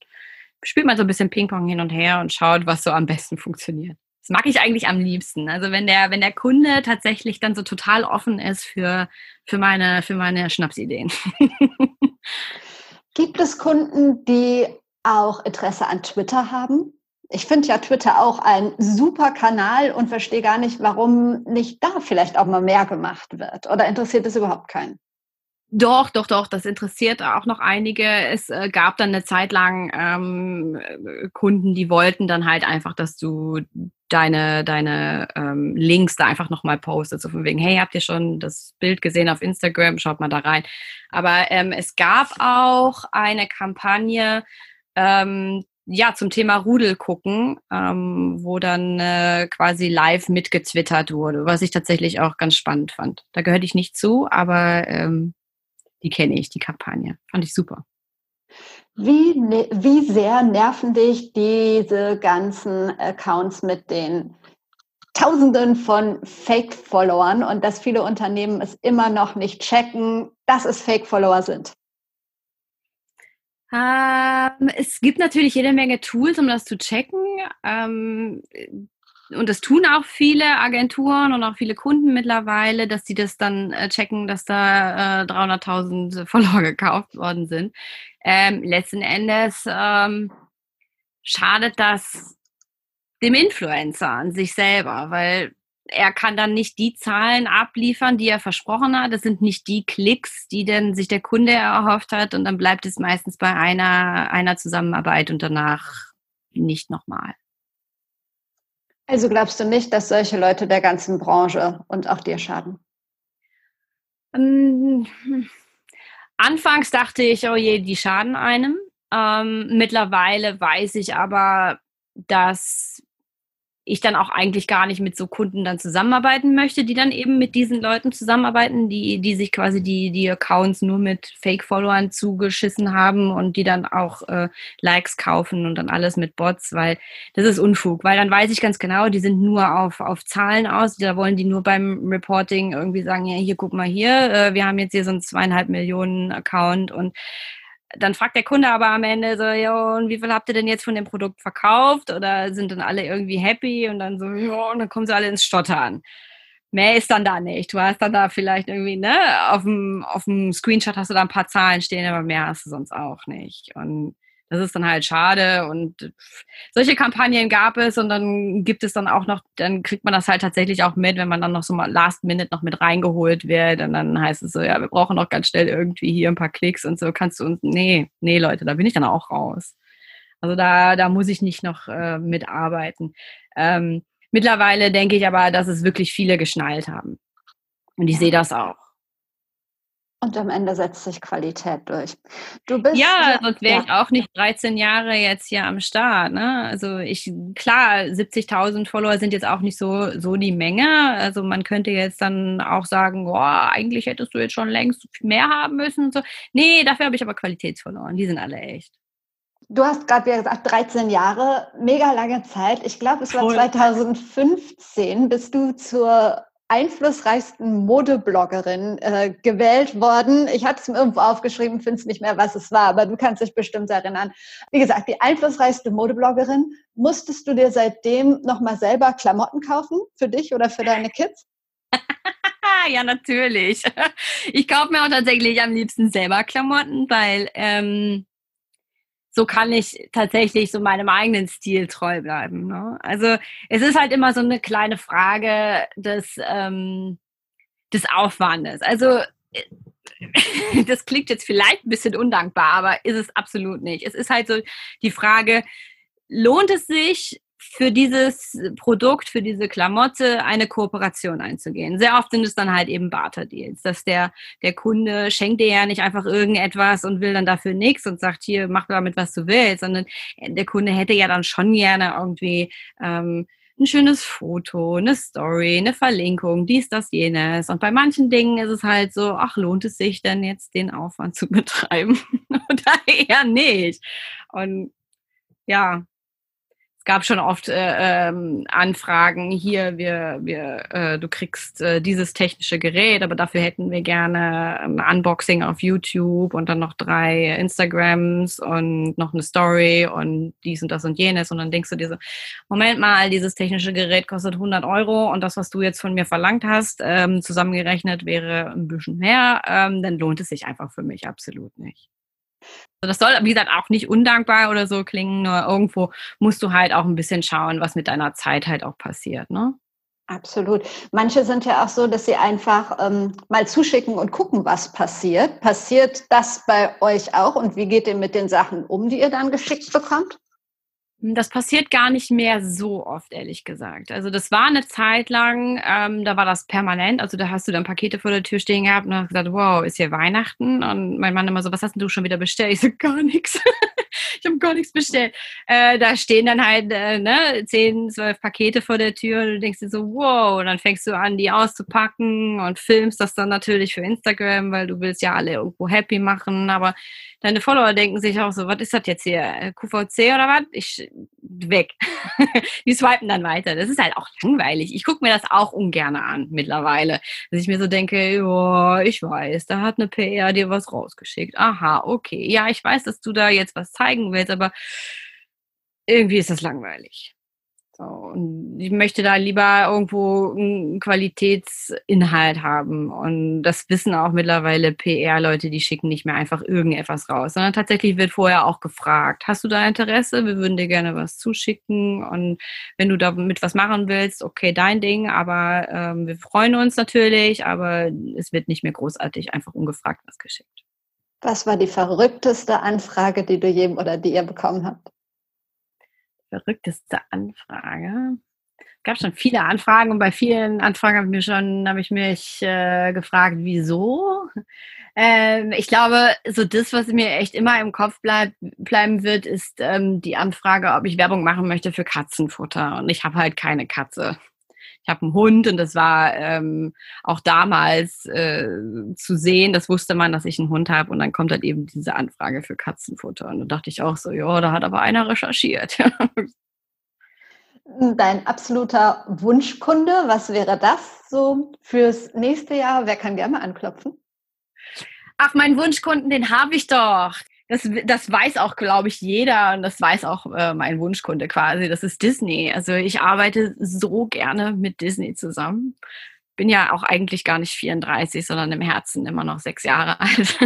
spielt man so ein bisschen Ping-Pong hin und her und schaut, was so am besten funktioniert. Das mag ich eigentlich am liebsten. Also wenn der, wenn der Kunde tatsächlich dann so total offen ist für, für meine, für meine Schnapsideen. (laughs) Gibt es Kunden, die auch Interesse an Twitter haben? Ich finde ja Twitter auch ein super Kanal und verstehe gar nicht, warum nicht da vielleicht auch mal mehr gemacht wird. Oder interessiert es überhaupt keinen? Doch, doch, doch, das interessiert auch noch einige. Es äh, gab dann eine Zeit lang ähm, Kunden, die wollten dann halt einfach, dass du deine, deine ähm, Links da einfach nochmal postest. So von wegen, hey, habt ihr schon das Bild gesehen auf Instagram? Schaut mal da rein. Aber ähm, es gab auch eine Kampagne, ähm, ja, zum Thema Rudel gucken, ähm, wo dann äh, quasi live mitgetwittert wurde, was ich tatsächlich auch ganz spannend fand. Da gehörte ich nicht zu, aber ähm, die kenne ich, die Kampagne. Fand ich super. Wie, ne, wie sehr nerven dich diese ganzen Accounts mit den Tausenden von Fake-Followern und dass viele Unternehmen es immer noch nicht checken, dass es Fake-Follower sind? Ähm, es gibt natürlich jede Menge Tools, um das zu checken. Ähm, und das tun auch viele Agenturen und auch viele Kunden mittlerweile, dass sie das dann äh, checken, dass da äh, 300.000 (laughs) Follower gekauft worden sind. Ähm, letzten Endes ähm, schadet das dem Influencer an sich selber, weil er kann dann nicht die Zahlen abliefern, die er versprochen hat. Das sind nicht die Klicks, die denn sich der Kunde erhofft hat. Und dann bleibt es meistens bei einer, einer Zusammenarbeit und danach nicht nochmal. Also glaubst du nicht, dass solche Leute der ganzen Branche und auch dir schaden? Ähm, anfangs dachte ich, oh je, die schaden einem. Ähm, mittlerweile weiß ich aber, dass ich dann auch eigentlich gar nicht mit so Kunden dann zusammenarbeiten möchte, die dann eben mit diesen Leuten zusammenarbeiten, die, die sich quasi die, die Accounts nur mit Fake-Followern zugeschissen haben und die dann auch äh, Likes kaufen und dann alles mit Bots, weil das ist Unfug, weil dann weiß ich ganz genau, die sind nur auf, auf Zahlen aus, da wollen die nur beim Reporting irgendwie sagen, ja, hier guck mal hier, äh, wir haben jetzt hier so einen zweieinhalb Millionen Account und dann fragt der Kunde aber am Ende so, ja, und wie viel habt ihr denn jetzt von dem Produkt verkauft? Oder sind dann alle irgendwie happy? Und dann so, ja, und dann kommen sie alle ins Stottern. Mehr ist dann da nicht. Du hast dann da vielleicht irgendwie, ne, auf dem, auf dem Screenshot hast du da ein paar Zahlen stehen, aber mehr hast du sonst auch nicht. Und das ist dann halt schade und solche Kampagnen gab es und dann gibt es dann auch noch, dann kriegt man das halt tatsächlich auch mit, wenn man dann noch so mal Last Minute noch mit reingeholt wird und dann heißt es so, ja, wir brauchen noch ganz schnell irgendwie hier ein paar Klicks und so kannst du uns, nee, nee Leute, da bin ich dann auch raus. Also da, da muss ich nicht noch äh, mitarbeiten. Ähm, mittlerweile denke ich aber, dass es wirklich viele geschnallt haben. Und ich sehe das auch. Und am Ende setzt sich Qualität durch. Du bist ja, ja sonst wäre ja. ich auch nicht 13 Jahre jetzt hier am Start. Ne? Also ich, klar, 70.000 Follower sind jetzt auch nicht so, so die Menge. Also man könnte jetzt dann auch sagen, boah, eigentlich hättest du jetzt schon längst mehr haben müssen. Und so. Nee, dafür habe ich aber Qualitätsfollower. Die sind alle echt. Du hast gerade wie gesagt 13 Jahre, mega lange Zeit. Ich glaube, es war Voll. 2015, bist du zur einflussreichsten Modebloggerin äh, gewählt worden. Ich hatte es mir irgendwo aufgeschrieben, finde es nicht mehr, was es war, aber du kannst dich bestimmt erinnern. Wie gesagt, die einflussreichste Modebloggerin. Musstest du dir seitdem nochmal selber Klamotten kaufen für dich oder für deine Kids? (laughs) ja, natürlich. Ich kaufe mir auch tatsächlich am liebsten selber Klamotten, weil ähm, so kann ich tatsächlich so meinem eigenen Stil treu bleiben. Ne? Also es ist halt immer so eine kleine Frage des, ähm, des Aufwandes. Also äh, (laughs) das klingt jetzt vielleicht ein bisschen undankbar, aber ist es absolut nicht. Es ist halt so die Frage, lohnt es sich, für dieses Produkt, für diese Klamotte eine Kooperation einzugehen. Sehr oft sind es dann halt eben Barter-Deals, dass der, der Kunde schenkt dir ja nicht einfach irgendetwas und will dann dafür nichts und sagt, hier, mach damit, was du willst, sondern der Kunde hätte ja dann schon gerne irgendwie ähm, ein schönes Foto, eine Story, eine Verlinkung, dies, das, jenes. Und bei manchen Dingen ist es halt so, ach, lohnt es sich denn jetzt, den Aufwand zu (laughs) betreiben? Oder eher nicht. Und ja, gab schon oft äh, ähm, Anfragen, hier, wir, wir, äh, du kriegst äh, dieses technische Gerät, aber dafür hätten wir gerne ein Unboxing auf YouTube und dann noch drei Instagrams und noch eine Story und dies und das und jenes. Und dann denkst du dir so, Moment mal, dieses technische Gerät kostet 100 Euro und das, was du jetzt von mir verlangt hast, ähm, zusammengerechnet wäre ein bisschen mehr, ähm, dann lohnt es sich einfach für mich absolut nicht. Das soll, wie gesagt, auch nicht undankbar oder so klingen, nur irgendwo musst du halt auch ein bisschen schauen, was mit deiner Zeit halt auch passiert, ne? Absolut. Manche sind ja auch so, dass sie einfach ähm, mal zuschicken und gucken, was passiert. Passiert das bei euch auch und wie geht ihr mit den Sachen um, die ihr dann geschickt bekommt? Das passiert gar nicht mehr so oft, ehrlich gesagt. Also das war eine Zeit lang, ähm, da war das permanent. Also da hast du dann Pakete vor der Tür stehen gehabt und hast gesagt, wow, ist hier Weihnachten? Und mein Mann immer so, was hast denn du schon wieder bestellt? Ich so, gar nichts. (laughs) ich habe gar nichts bestellt. Äh, da stehen dann halt äh, ne, zehn, zwölf Pakete vor der Tür und du denkst dir so, wow, und dann fängst du an, die auszupacken und filmst das dann natürlich für Instagram, weil du willst ja alle irgendwo happy machen, aber deine Follower denken sich auch so, was ist das jetzt hier? Äh, QVC oder was? Ich weg. (laughs) die swipen dann weiter. Das ist halt auch langweilig. Ich gucke mir das auch ungern an mittlerweile. Dass ich mir so denke, oh, ich weiß, da hat eine PR dir was rausgeschickt. Aha, okay. Ja, ich weiß, dass du da jetzt was zeigen willst, aber irgendwie ist das langweilig. Und ich möchte da lieber irgendwo einen Qualitätsinhalt haben. Und das wissen auch mittlerweile PR-Leute, die schicken nicht mehr einfach irgendetwas raus, sondern tatsächlich wird vorher auch gefragt, hast du da Interesse? Wir würden dir gerne was zuschicken. Und wenn du damit was machen willst, okay, dein Ding, aber ähm, wir freuen uns natürlich, aber es wird nicht mehr großartig einfach ungefragt was geschickt. Was war die verrückteste Anfrage, die du jedem oder die ihr bekommen habt? Verrückteste Anfrage. Es gab schon viele Anfragen und bei vielen Anfragen habe ich, schon, habe ich mich äh, gefragt, wieso. Ähm, ich glaube, so das, was mir echt immer im Kopf bleib, bleiben wird, ist ähm, die Anfrage, ob ich Werbung machen möchte für Katzenfutter. Und ich habe halt keine Katze ich habe einen Hund und das war ähm, auch damals äh, zu sehen, das wusste man, dass ich einen Hund habe und dann kommt halt eben diese Anfrage für Katzenfutter und da dachte ich auch so, ja, da hat aber einer recherchiert. (laughs) Dein absoluter Wunschkunde, was wäre das so fürs nächste Jahr? Wer kann gerne anklopfen? Ach, meinen Wunschkunden, den habe ich doch das, das weiß auch, glaube ich, jeder und das weiß auch äh, mein Wunschkunde quasi. Das ist Disney. Also ich arbeite so gerne mit Disney zusammen. Bin ja auch eigentlich gar nicht 34, sondern im Herzen immer noch sechs Jahre (laughs) alt.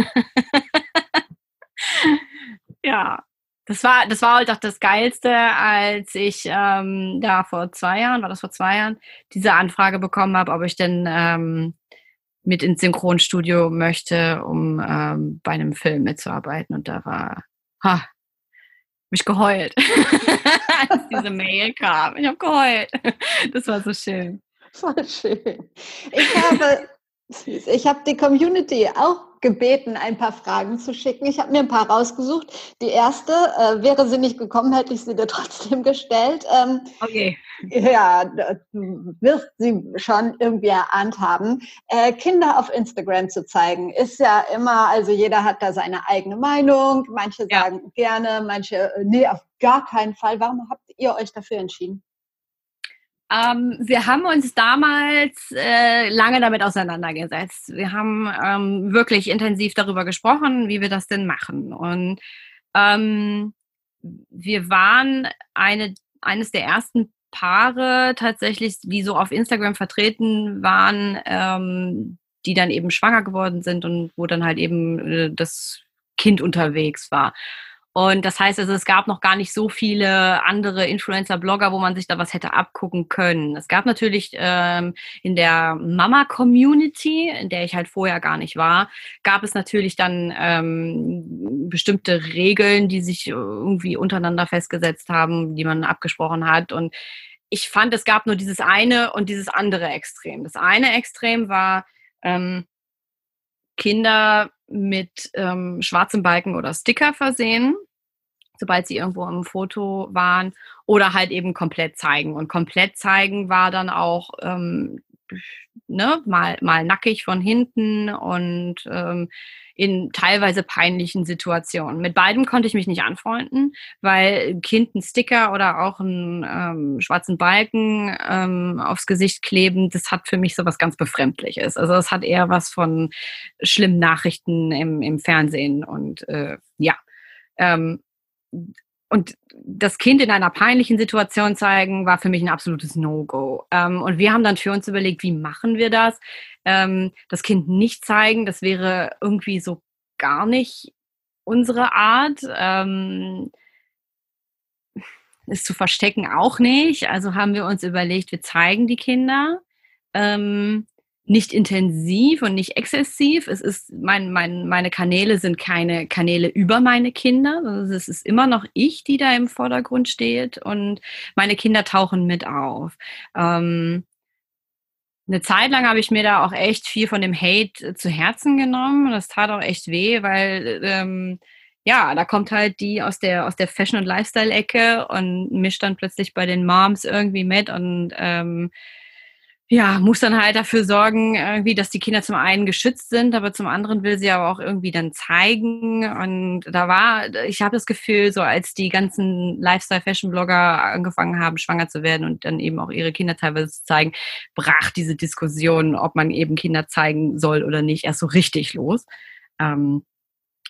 ja, das war, das war halt auch das Geilste, als ich ähm, da vor zwei Jahren, war das vor zwei Jahren, diese Anfrage bekommen habe, ob ich denn ähm, mit ins Synchronstudio möchte, um ähm, bei einem Film mitzuarbeiten. Und da war, ha, mich geheult, (laughs) als diese Mail kam. Ich habe geheult. Das war so schön. Voll schön. Ich habe, ich habe die Community auch gebeten, ein paar Fragen zu schicken. Ich habe mir ein paar rausgesucht. Die erste, äh, wäre sie nicht gekommen, hätte ich sie dir (laughs) trotzdem gestellt. Ähm, okay. Ja, du wirst sie schon irgendwie erahnt haben. Äh, Kinder auf Instagram zu zeigen, ist ja immer, also jeder hat da seine eigene Meinung. Manche ja. sagen gerne, manche, äh, nee, auf gar keinen Fall. Warum habt ihr euch dafür entschieden? Ähm, wir haben uns damals äh, lange damit auseinandergesetzt. Wir haben ähm, wirklich intensiv darüber gesprochen, wie wir das denn machen. Und ähm, wir waren eine, eines der ersten Paare tatsächlich, die so auf Instagram vertreten waren, ähm, die dann eben schwanger geworden sind und wo dann halt eben äh, das Kind unterwegs war. Und das heißt also, es gab noch gar nicht so viele andere Influencer-Blogger, wo man sich da was hätte abgucken können. Es gab natürlich ähm, in der Mama-Community, in der ich halt vorher gar nicht war, gab es natürlich dann ähm, bestimmte Regeln, die sich irgendwie untereinander festgesetzt haben, die man abgesprochen hat. Und ich fand, es gab nur dieses eine und dieses andere Extrem. Das eine Extrem war, ähm, Kinder mit ähm, schwarzen Balken oder Sticker versehen, sobald sie irgendwo im Foto waren, oder halt eben komplett zeigen. Und komplett zeigen war dann auch ähm, ne, mal, mal nackig von hinten und ähm, in teilweise peinlichen Situationen. Mit beidem konnte ich mich nicht anfreunden, weil ein Kind einen Sticker oder auch einen ähm, schwarzen Balken ähm, aufs Gesicht kleben, das hat für mich so was ganz Befremdliches. Also das hat eher was von schlimmen Nachrichten im, im Fernsehen und äh, ja. Ähm, und das Kind in einer peinlichen Situation zeigen, war für mich ein absolutes No-Go. Ähm, und wir haben dann für uns überlegt, wie machen wir das? Ähm, das Kind nicht zeigen, das wäre irgendwie so gar nicht unsere Art. Ähm, es zu verstecken auch nicht. Also haben wir uns überlegt, wir zeigen die Kinder. Ähm, nicht intensiv und nicht exzessiv. Es ist mein, mein, meine Kanäle sind keine Kanäle über meine Kinder. Also es ist immer noch ich, die da im Vordergrund steht und meine Kinder tauchen mit auf. Ähm, eine Zeit lang habe ich mir da auch echt viel von dem Hate zu Herzen genommen das tat auch echt weh, weil ähm, ja, da kommt halt die aus der aus der Fashion- und Lifestyle-Ecke und mischt dann plötzlich bei den Moms irgendwie mit und ähm, ja, muss dann halt dafür sorgen, irgendwie, dass die Kinder zum einen geschützt sind, aber zum anderen will sie aber auch irgendwie dann zeigen. Und da war, ich habe das Gefühl, so als die ganzen Lifestyle-Fashion-Blogger angefangen haben, schwanger zu werden und dann eben auch ihre Kinder teilweise zu zeigen, brach diese Diskussion, ob man eben Kinder zeigen soll oder nicht, erst so richtig los. Ähm,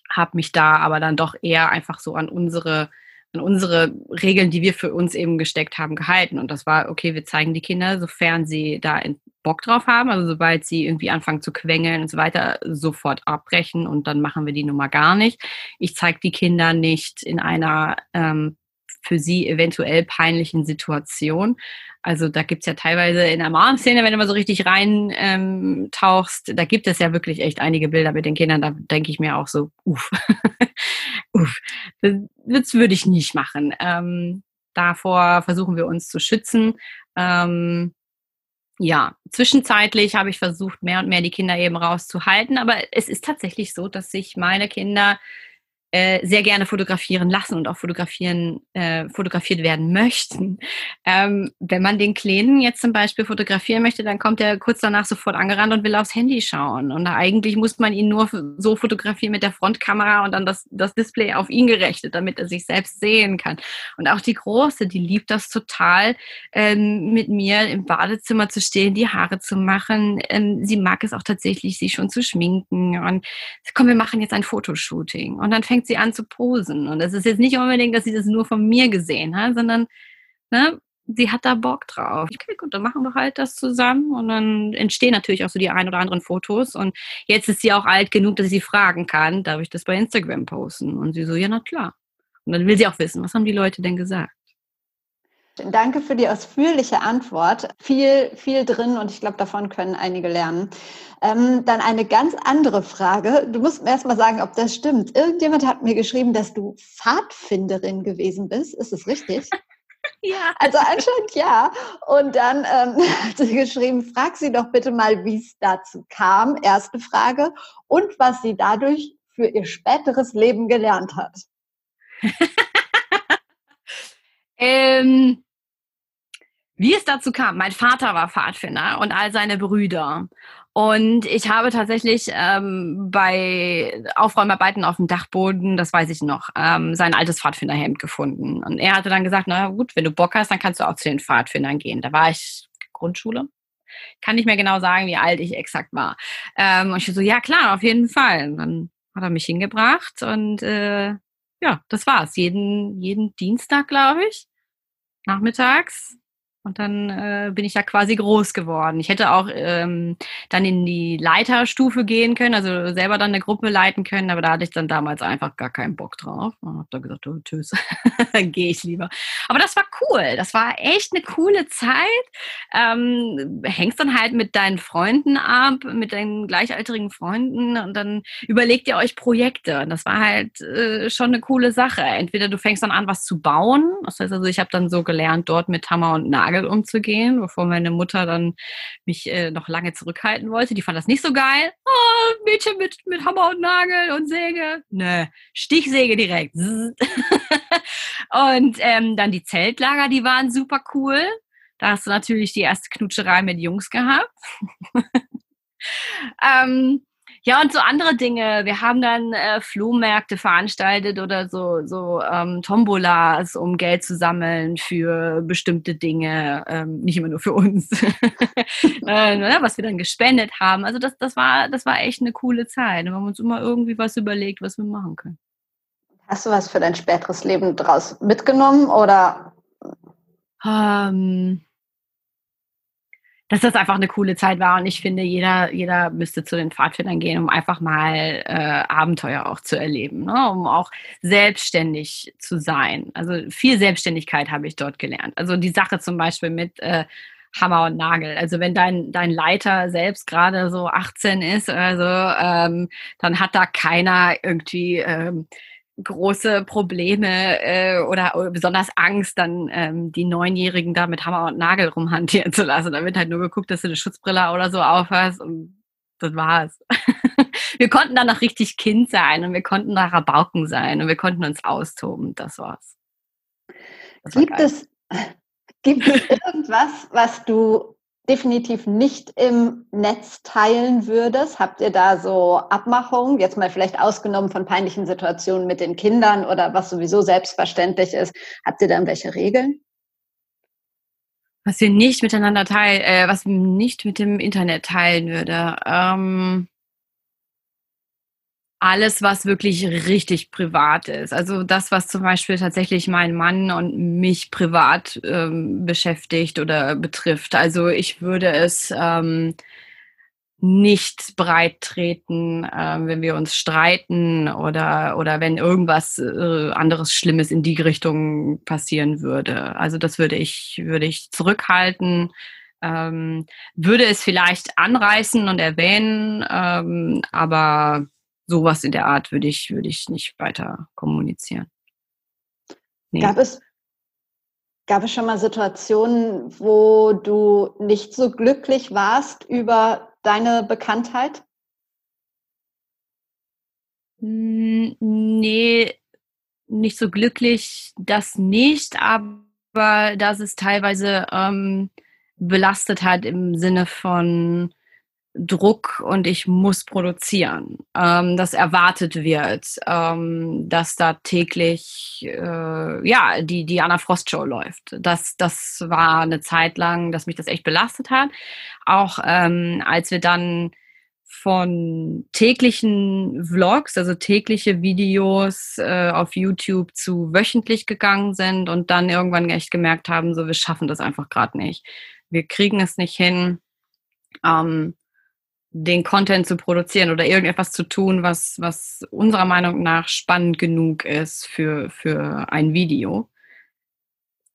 habe mich da aber dann doch eher einfach so an unsere an unsere Regeln, die wir für uns eben gesteckt haben, gehalten. Und das war, okay, wir zeigen die Kinder, sofern sie da Bock drauf haben, also sobald sie irgendwie anfangen zu quengeln und so weiter, sofort abbrechen und dann machen wir die Nummer gar nicht. Ich zeige die Kinder nicht in einer ähm, für sie eventuell peinlichen Situation. Also da gibt es ja teilweise in der Mom-Szene, wenn du mal so richtig rein ähm, tauchst, da gibt es ja wirklich echt einige Bilder mit den Kindern. Da denke ich mir auch so, uff, (laughs) uff, das würde ich nicht machen. Ähm, davor versuchen wir uns zu schützen. Ähm, ja, zwischenzeitlich habe ich versucht, mehr und mehr die Kinder eben rauszuhalten, aber es ist tatsächlich so, dass sich meine Kinder äh, sehr gerne fotografieren lassen und auch fotografieren, äh, fotografiert werden möchten. Ähm, wenn man den Kleinen jetzt zum Beispiel fotografieren möchte, dann kommt er kurz danach sofort angerannt und will aufs Handy schauen. Und eigentlich muss man ihn nur so fotografieren mit der Frontkamera und dann das, das Display auf ihn gerechnet, damit er sich selbst sehen kann. Und auch die Große, die liebt das total, ähm, mit mir im Badezimmer zu stehen, die Haare zu machen. Ähm, sie mag es auch tatsächlich, sich schon zu schminken. Und komm, wir machen jetzt ein Fotoshooting. Und dann fängt fängt sie an zu posen. Und es ist jetzt nicht unbedingt, dass sie das nur von mir gesehen hat, sondern ne, sie hat da Bock drauf. Okay, gut, dann machen wir halt das zusammen und dann entstehen natürlich auch so die ein oder anderen Fotos. Und jetzt ist sie auch alt genug, dass ich sie fragen kann, darf ich das bei Instagram posten? Und sie so, ja, na klar. Und dann will sie auch wissen, was haben die Leute denn gesagt? Danke für die ausführliche Antwort. Viel, viel drin und ich glaube, davon können einige lernen. Ähm, dann eine ganz andere Frage. Du musst mir erst mal sagen, ob das stimmt. Irgendjemand hat mir geschrieben, dass du Pfadfinderin gewesen bist. Ist es richtig? (laughs) Ja. Also anscheinend ja. Und dann ähm, (laughs) hat sie geschrieben, frag sie doch bitte mal, wie es dazu kam, erste Frage, und was sie dadurch für ihr späteres Leben gelernt hat. (laughs) ähm, wie es dazu kam, mein Vater war Pfadfinder und all seine Brüder. Und ich habe tatsächlich ähm, bei Aufräumarbeiten auf dem Dachboden, das weiß ich noch, ähm, sein altes Pfadfinderhemd gefunden. Und er hatte dann gesagt, na gut, wenn du Bock hast, dann kannst du auch zu den Pfadfindern gehen. Da war ich Grundschule. Kann nicht mehr genau sagen, wie alt ich exakt war. Ähm, und ich so, ja klar, auf jeden Fall. Und dann hat er mich hingebracht und äh, ja, das war's. Jeden, jeden Dienstag, glaube ich, nachmittags und dann äh, bin ich ja quasi groß geworden. Ich hätte auch ähm, dann in die Leiterstufe gehen können, also selber dann eine Gruppe leiten können, aber da hatte ich dann damals einfach gar keinen Bock drauf. Und habe dann gesagt, oh, tschüss, (laughs) dann gehe ich lieber. Aber das war cool. Das war echt eine coole Zeit. Ähm, hängst dann halt mit deinen Freunden ab, mit deinen gleichaltrigen Freunden und dann überlegt ihr euch Projekte. Und das war halt äh, schon eine coole Sache. Entweder du fängst dann an, was zu bauen. Das heißt also, ich habe dann so gelernt, dort mit Hammer und Nagel Nagel umzugehen, bevor meine Mutter dann mich äh, noch lange zurückhalten wollte. Die fand das nicht so geil. Oh, Mädchen mit, mit Hammer und Nagel und Säge. Nö, Stichsäge direkt. (laughs) und ähm, dann die Zeltlager, die waren super cool. Da hast du natürlich die erste Knutscherei mit Jungs gehabt. (laughs) ähm, ja, und so andere Dinge. Wir haben dann äh, Flohmärkte veranstaltet oder so, so ähm, Tombolas, um Geld zu sammeln für bestimmte Dinge, ähm, nicht immer nur für uns, (laughs) äh, ne, was wir dann gespendet haben. Also das, das, war, das war echt eine coole Zeit. Wir haben uns immer irgendwie was überlegt, was wir machen können. Hast du was für dein späteres Leben daraus mitgenommen oder? Ähm, dass das einfach eine coole Zeit war und ich finde, jeder, jeder müsste zu den Pfadfindern gehen, um einfach mal äh, Abenteuer auch zu erleben, ne? um auch selbstständig zu sein. Also viel Selbstständigkeit habe ich dort gelernt. Also die Sache zum Beispiel mit äh, Hammer und Nagel. Also wenn dein, dein Leiter selbst gerade so 18 ist, also ähm, dann hat da keiner irgendwie ähm, große Probleme äh, oder, oder, besonders Angst, dann ähm, die Neunjährigen da mit Hammer und Nagel rumhantieren zu lassen. Da wird halt nur geguckt, dass du eine Schutzbrille oder so aufhast und das war's. (laughs) wir konnten dann noch richtig Kind sein und wir konnten da Rabauken sein und wir konnten uns austoben. Das war's. Das war gibt, es, (laughs) gibt es irgendwas, was du definitiv nicht im Netz teilen würdest? Habt ihr da so Abmachungen, jetzt mal vielleicht ausgenommen von peinlichen Situationen mit den Kindern oder was sowieso selbstverständlich ist? Habt ihr da irgendwelche Regeln? Was wir nicht miteinander teilen, äh, was nicht mit dem Internet teilen würde. Ähm alles, was wirklich richtig privat ist. Also das, was zum Beispiel tatsächlich meinen Mann und mich privat ähm, beschäftigt oder betrifft. Also ich würde es ähm, nicht breit treten, äh, wenn wir uns streiten oder, oder wenn irgendwas äh, anderes Schlimmes in die Richtung passieren würde. Also das würde ich, würde ich zurückhalten. Ähm, würde es vielleicht anreißen und erwähnen, ähm, aber sowas in der Art würde ich, würde ich nicht weiter kommunizieren. Nee. Gab es Gab es schon mal Situationen, wo du nicht so glücklich warst über deine Bekanntheit? Hm, nee, nicht so glücklich, das nicht, aber dass es teilweise ähm, belastet hat im Sinne von, Druck und ich muss produzieren, ähm, dass erwartet wird, ähm, dass da täglich äh, ja die die Anna Frost Show läuft. Das das war eine Zeit lang, dass mich das echt belastet hat. Auch ähm, als wir dann von täglichen Vlogs, also tägliche Videos äh, auf YouTube zu wöchentlich gegangen sind und dann irgendwann echt gemerkt haben, so wir schaffen das einfach gerade nicht. Wir kriegen es nicht hin. Ähm, den Content zu produzieren oder irgendetwas zu tun, was, was unserer Meinung nach spannend genug ist für, für ein Video.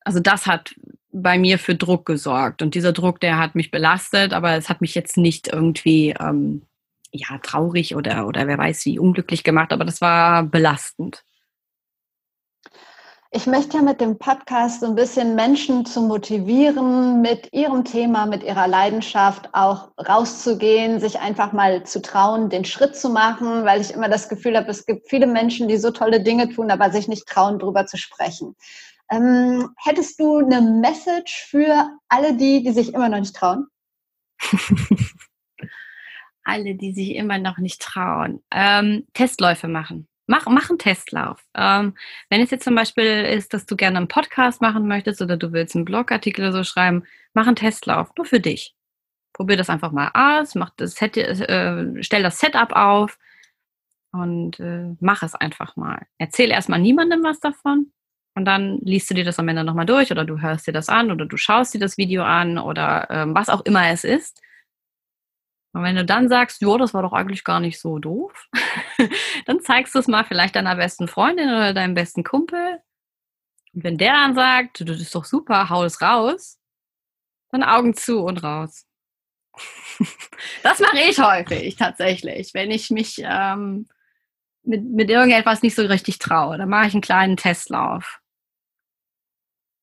Also das hat bei mir für Druck gesorgt. Und dieser Druck, der hat mich belastet, aber es hat mich jetzt nicht irgendwie ähm, ja, traurig oder, oder wer weiß wie unglücklich gemacht, aber das war belastend. Ich möchte ja mit dem Podcast so ein bisschen Menschen zu motivieren, mit ihrem Thema, mit ihrer Leidenschaft auch rauszugehen, sich einfach mal zu trauen, den Schritt zu machen, weil ich immer das Gefühl habe, es gibt viele Menschen, die so tolle Dinge tun, aber sich nicht trauen, darüber zu sprechen. Ähm, hättest du eine Message für alle die, die sich immer noch nicht trauen? (laughs) alle, die sich immer noch nicht trauen. Ähm, Testläufe machen. Mach, mach einen Testlauf. Ähm, wenn es jetzt zum Beispiel ist, dass du gerne einen Podcast machen möchtest oder du willst einen Blogartikel oder so schreiben, mach einen Testlauf, nur für dich. Probier das einfach mal aus, mach das Set, äh, stell das Setup auf und äh, mach es einfach mal. Erzähl erstmal niemandem was davon und dann liest du dir das am Ende nochmal durch oder du hörst dir das an oder du schaust dir das Video an oder ähm, was auch immer es ist. Und wenn du dann sagst, jo, das war doch eigentlich gar nicht so doof, (laughs) dann zeigst du es mal vielleicht deiner besten Freundin oder deinem besten Kumpel. Und wenn der dann sagt, das ist doch super, hau es raus, dann Augen zu und raus. (laughs) das mache ich häufig tatsächlich, wenn ich mich ähm, mit, mit irgendetwas nicht so richtig traue. Dann mache ich einen kleinen Testlauf.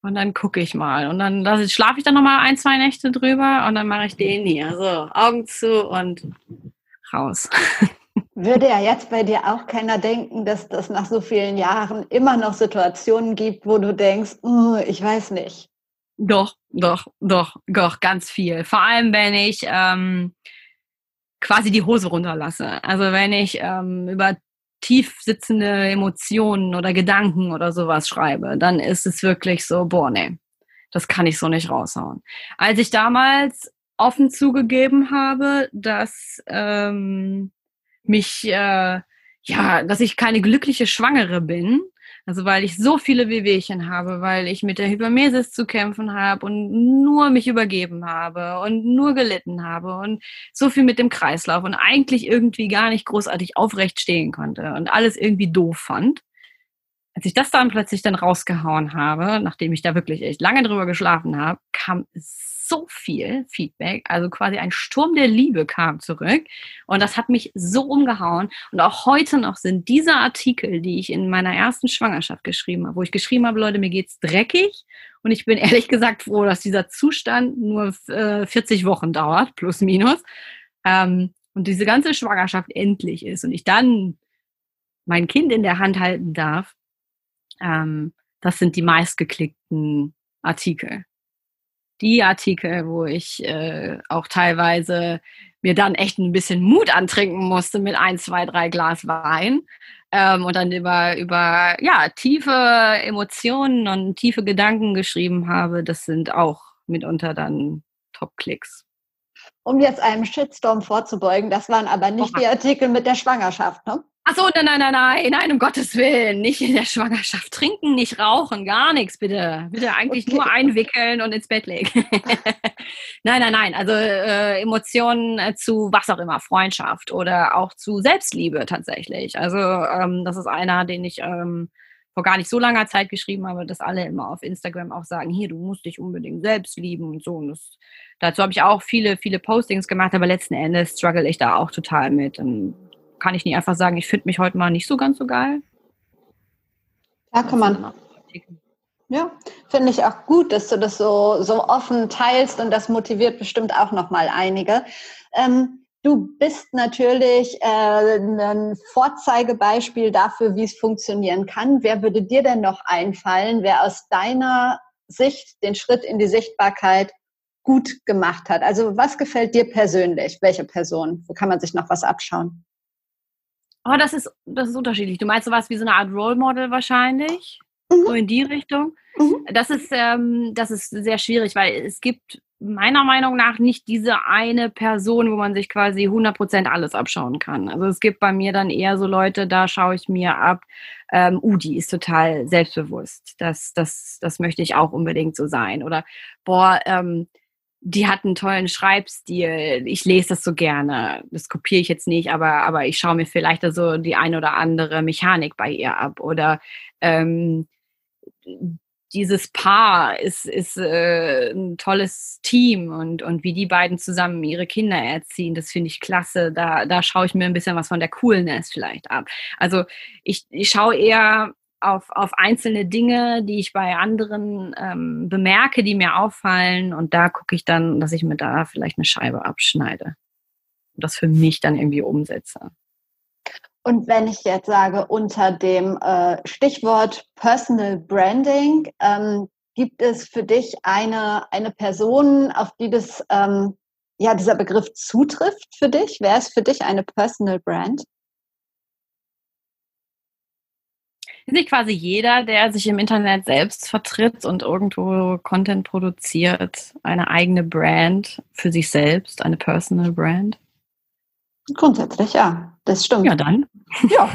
Und dann gucke ich mal. Und dann schlafe ich dann nochmal ein, zwei Nächte drüber und dann mache ich den hier. So, Augen zu und raus. (laughs) Würde ja jetzt bei dir auch keiner denken, dass das nach so vielen Jahren immer noch Situationen gibt, wo du denkst, oh, ich weiß nicht. Doch, doch, doch, doch, ganz viel. Vor allem, wenn ich ähm, quasi die Hose runterlasse. Also wenn ich ähm, über tief sitzende Emotionen oder Gedanken oder sowas schreibe, dann ist es wirklich so, boah, nee, das kann ich so nicht raushauen. Als ich damals offen zugegeben habe, dass ähm, mich, äh, ja, dass ich keine glückliche Schwangere bin, also weil ich so viele Wehwehchen habe, weil ich mit der Hypermesis zu kämpfen habe und nur mich übergeben habe und nur gelitten habe und so viel mit dem Kreislauf und eigentlich irgendwie gar nicht großartig aufrecht stehen konnte und alles irgendwie doof fand. Als ich das dann plötzlich dann rausgehauen habe, nachdem ich da wirklich echt lange drüber geschlafen habe, kam so viel Feedback, also quasi ein Sturm der Liebe kam zurück und das hat mich so umgehauen. Und auch heute noch sind diese Artikel, die ich in meiner ersten Schwangerschaft geschrieben habe, wo ich geschrieben habe, Leute, mir geht's dreckig und ich bin (laughs) ehrlich gesagt froh, dass dieser Zustand nur äh, 40 Wochen dauert, plus minus, ähm, und diese ganze Schwangerschaft endlich ist und ich dann mein Kind in der Hand halten darf, ähm, das sind die meistgeklickten Artikel die Artikel, wo ich äh, auch teilweise mir dann echt ein bisschen Mut antrinken musste mit ein, zwei, drei Glas Wein ähm, und dann über, über ja, tiefe Emotionen und tiefe Gedanken geschrieben habe, das sind auch mitunter dann Top-Klicks. Um jetzt einem Shitstorm vorzubeugen, das waren aber nicht Oha. die Artikel mit der Schwangerschaft, ne? Ach so, nein, nein, nein, nein, nein, um Gottes Willen. Nicht in der Schwangerschaft trinken, nicht rauchen, gar nichts, bitte. Bitte eigentlich okay. nur einwickeln und ins Bett legen. (laughs) nein, nein, nein. Also äh, Emotionen äh, zu was auch immer, Freundschaft oder auch zu Selbstliebe tatsächlich. Also ähm, das ist einer, den ich ähm, vor gar nicht so langer Zeit geschrieben habe, dass alle immer auf Instagram auch sagen, hier, du musst dich unbedingt selbst lieben und so. Und das, dazu habe ich auch viele, viele Postings gemacht, aber letzten Endes struggle ich da auch total mit. Und kann ich nicht einfach sagen, ich finde mich heute mal nicht so ganz so geil. Ja, kann man. Ja, finde ich auch gut, dass du das so, so offen teilst und das motiviert bestimmt auch nochmal einige. Ähm, du bist natürlich äh, ein Vorzeigebeispiel dafür, wie es funktionieren kann. Wer würde dir denn noch einfallen, wer aus deiner Sicht den Schritt in die Sichtbarkeit gut gemacht hat? Also was gefällt dir persönlich? Welche Person? Wo kann man sich noch was abschauen? Oh, das ist, das ist unterschiedlich. Du meinst sowas wie so eine Art Role Model wahrscheinlich? Mhm. So in die Richtung? Mhm. Das, ist, ähm, das ist sehr schwierig, weil es gibt meiner Meinung nach nicht diese eine Person, wo man sich quasi 100% alles abschauen kann. Also es gibt bei mir dann eher so Leute, da schaue ich mir ab, ähm, uh, die ist total selbstbewusst. Das, das, das möchte ich auch unbedingt so sein. Oder, boah, ähm, die hat einen tollen Schreibstil. Ich lese das so gerne. Das kopiere ich jetzt nicht, aber, aber ich schaue mir vielleicht so die ein oder andere Mechanik bei ihr ab. Oder ähm, dieses Paar ist, ist äh, ein tolles Team und, und wie die beiden zusammen ihre Kinder erziehen, das finde ich klasse. Da, da schaue ich mir ein bisschen was von der Coolness vielleicht ab. Also ich, ich schaue eher auf, auf einzelne Dinge, die ich bei anderen ähm, bemerke, die mir auffallen. Und da gucke ich dann, dass ich mir da vielleicht eine Scheibe abschneide und das für mich dann irgendwie umsetze. Und wenn ich jetzt sage, unter dem äh, Stichwort Personal Branding, ähm, gibt es für dich eine, eine Person, auf die das, ähm, ja, dieser Begriff zutrifft für dich? Wer ist für dich eine Personal Brand? Nicht quasi jeder, der sich im Internet selbst vertritt und irgendwo Content produziert, eine eigene Brand für sich selbst, eine Personal Brand? Grundsätzlich ja, das stimmt. Ja, dann. Ja,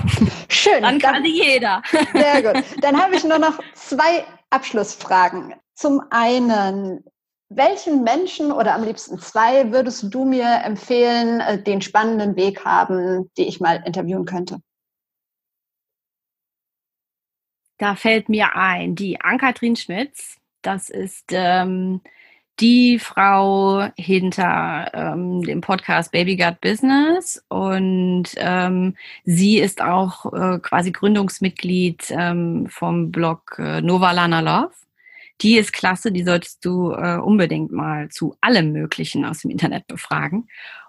schön. dann kann jeder. Sehr gut. Dann habe ich nur noch zwei Abschlussfragen. Zum einen, welchen Menschen oder am liebsten zwei würdest du mir empfehlen, äh, den spannenden Weg haben, die ich mal interviewen könnte? Da fällt mir ein, die Ann-Kathrin Schmitz. Das ist ähm, die Frau hinter ähm, dem Podcast Baby Gut Business und ähm, sie ist auch äh, quasi Gründungsmitglied ähm, vom Blog äh, Nova Lana Love. Die ist klasse, die solltest du äh, unbedingt mal zu allem Möglichen aus dem Internet befragen.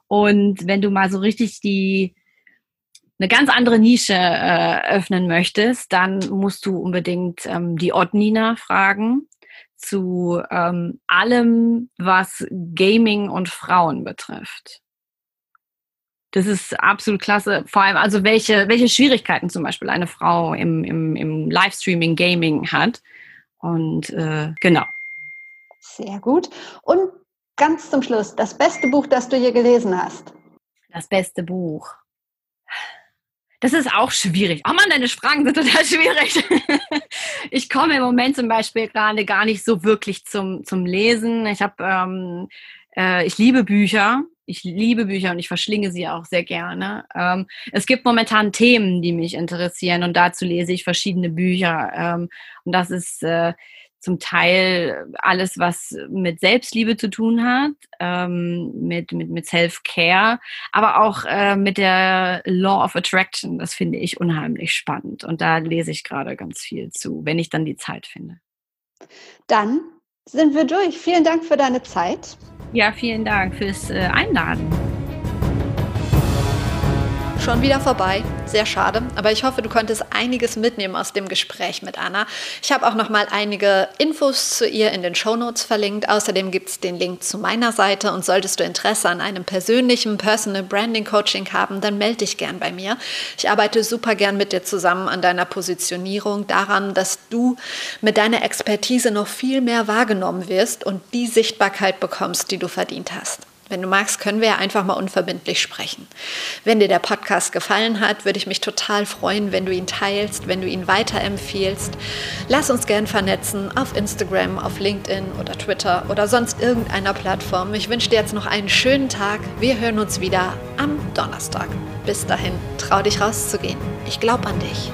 Und wenn du mal so richtig die eine ganz andere Nische äh, öffnen möchtest, dann musst du unbedingt ähm, die Ottnina fragen zu ähm, allem, was Gaming und Frauen betrifft. Das ist absolut klasse. Vor allem, also welche, welche Schwierigkeiten zum Beispiel eine Frau im, im, im Livestreaming, Gaming hat. Und äh, genau. Sehr gut. Und ganz zum Schluss, das beste Buch, das du hier gelesen hast. Das beste Buch. Das ist auch schwierig. Oh Mann, deine Fragen sind total schwierig. (laughs) ich komme im Moment zum Beispiel gerade gar nicht so wirklich zum, zum Lesen. Ich habe, ähm, äh, ich liebe Bücher. Ich liebe Bücher und ich verschlinge sie auch sehr gerne. Ähm, es gibt momentan Themen, die mich interessieren und dazu lese ich verschiedene Bücher. Ähm, und das ist äh, zum Teil alles, was mit Selbstliebe zu tun hat, ähm, mit, mit, mit Self-Care, aber auch äh, mit der Law of Attraction. Das finde ich unheimlich spannend. Und da lese ich gerade ganz viel zu, wenn ich dann die Zeit finde. Dann sind wir durch. Vielen Dank für deine Zeit. Ja, vielen Dank fürs äh, Einladen. Schon wieder vorbei. Sehr schade. Aber ich hoffe, du konntest einiges mitnehmen aus dem Gespräch mit Anna. Ich habe auch noch mal einige Infos zu ihr in den Shownotes verlinkt. Außerdem gibt es den Link zu meiner Seite. Und solltest du Interesse an einem persönlichen Personal Branding Coaching haben, dann melde dich gern bei mir. Ich arbeite super gern mit dir zusammen an deiner Positionierung, daran, dass du mit deiner Expertise noch viel mehr wahrgenommen wirst und die Sichtbarkeit bekommst, die du verdient hast. Wenn du magst, können wir ja einfach mal unverbindlich sprechen. Wenn dir der Podcast gefallen hat, würde ich mich total freuen, wenn du ihn teilst, wenn du ihn weiterempfiehlst. Lass uns gern vernetzen auf Instagram, auf LinkedIn oder Twitter oder sonst irgendeiner Plattform. Ich wünsche dir jetzt noch einen schönen Tag. Wir hören uns wieder am Donnerstag. Bis dahin, trau dich rauszugehen. Ich glaube an dich.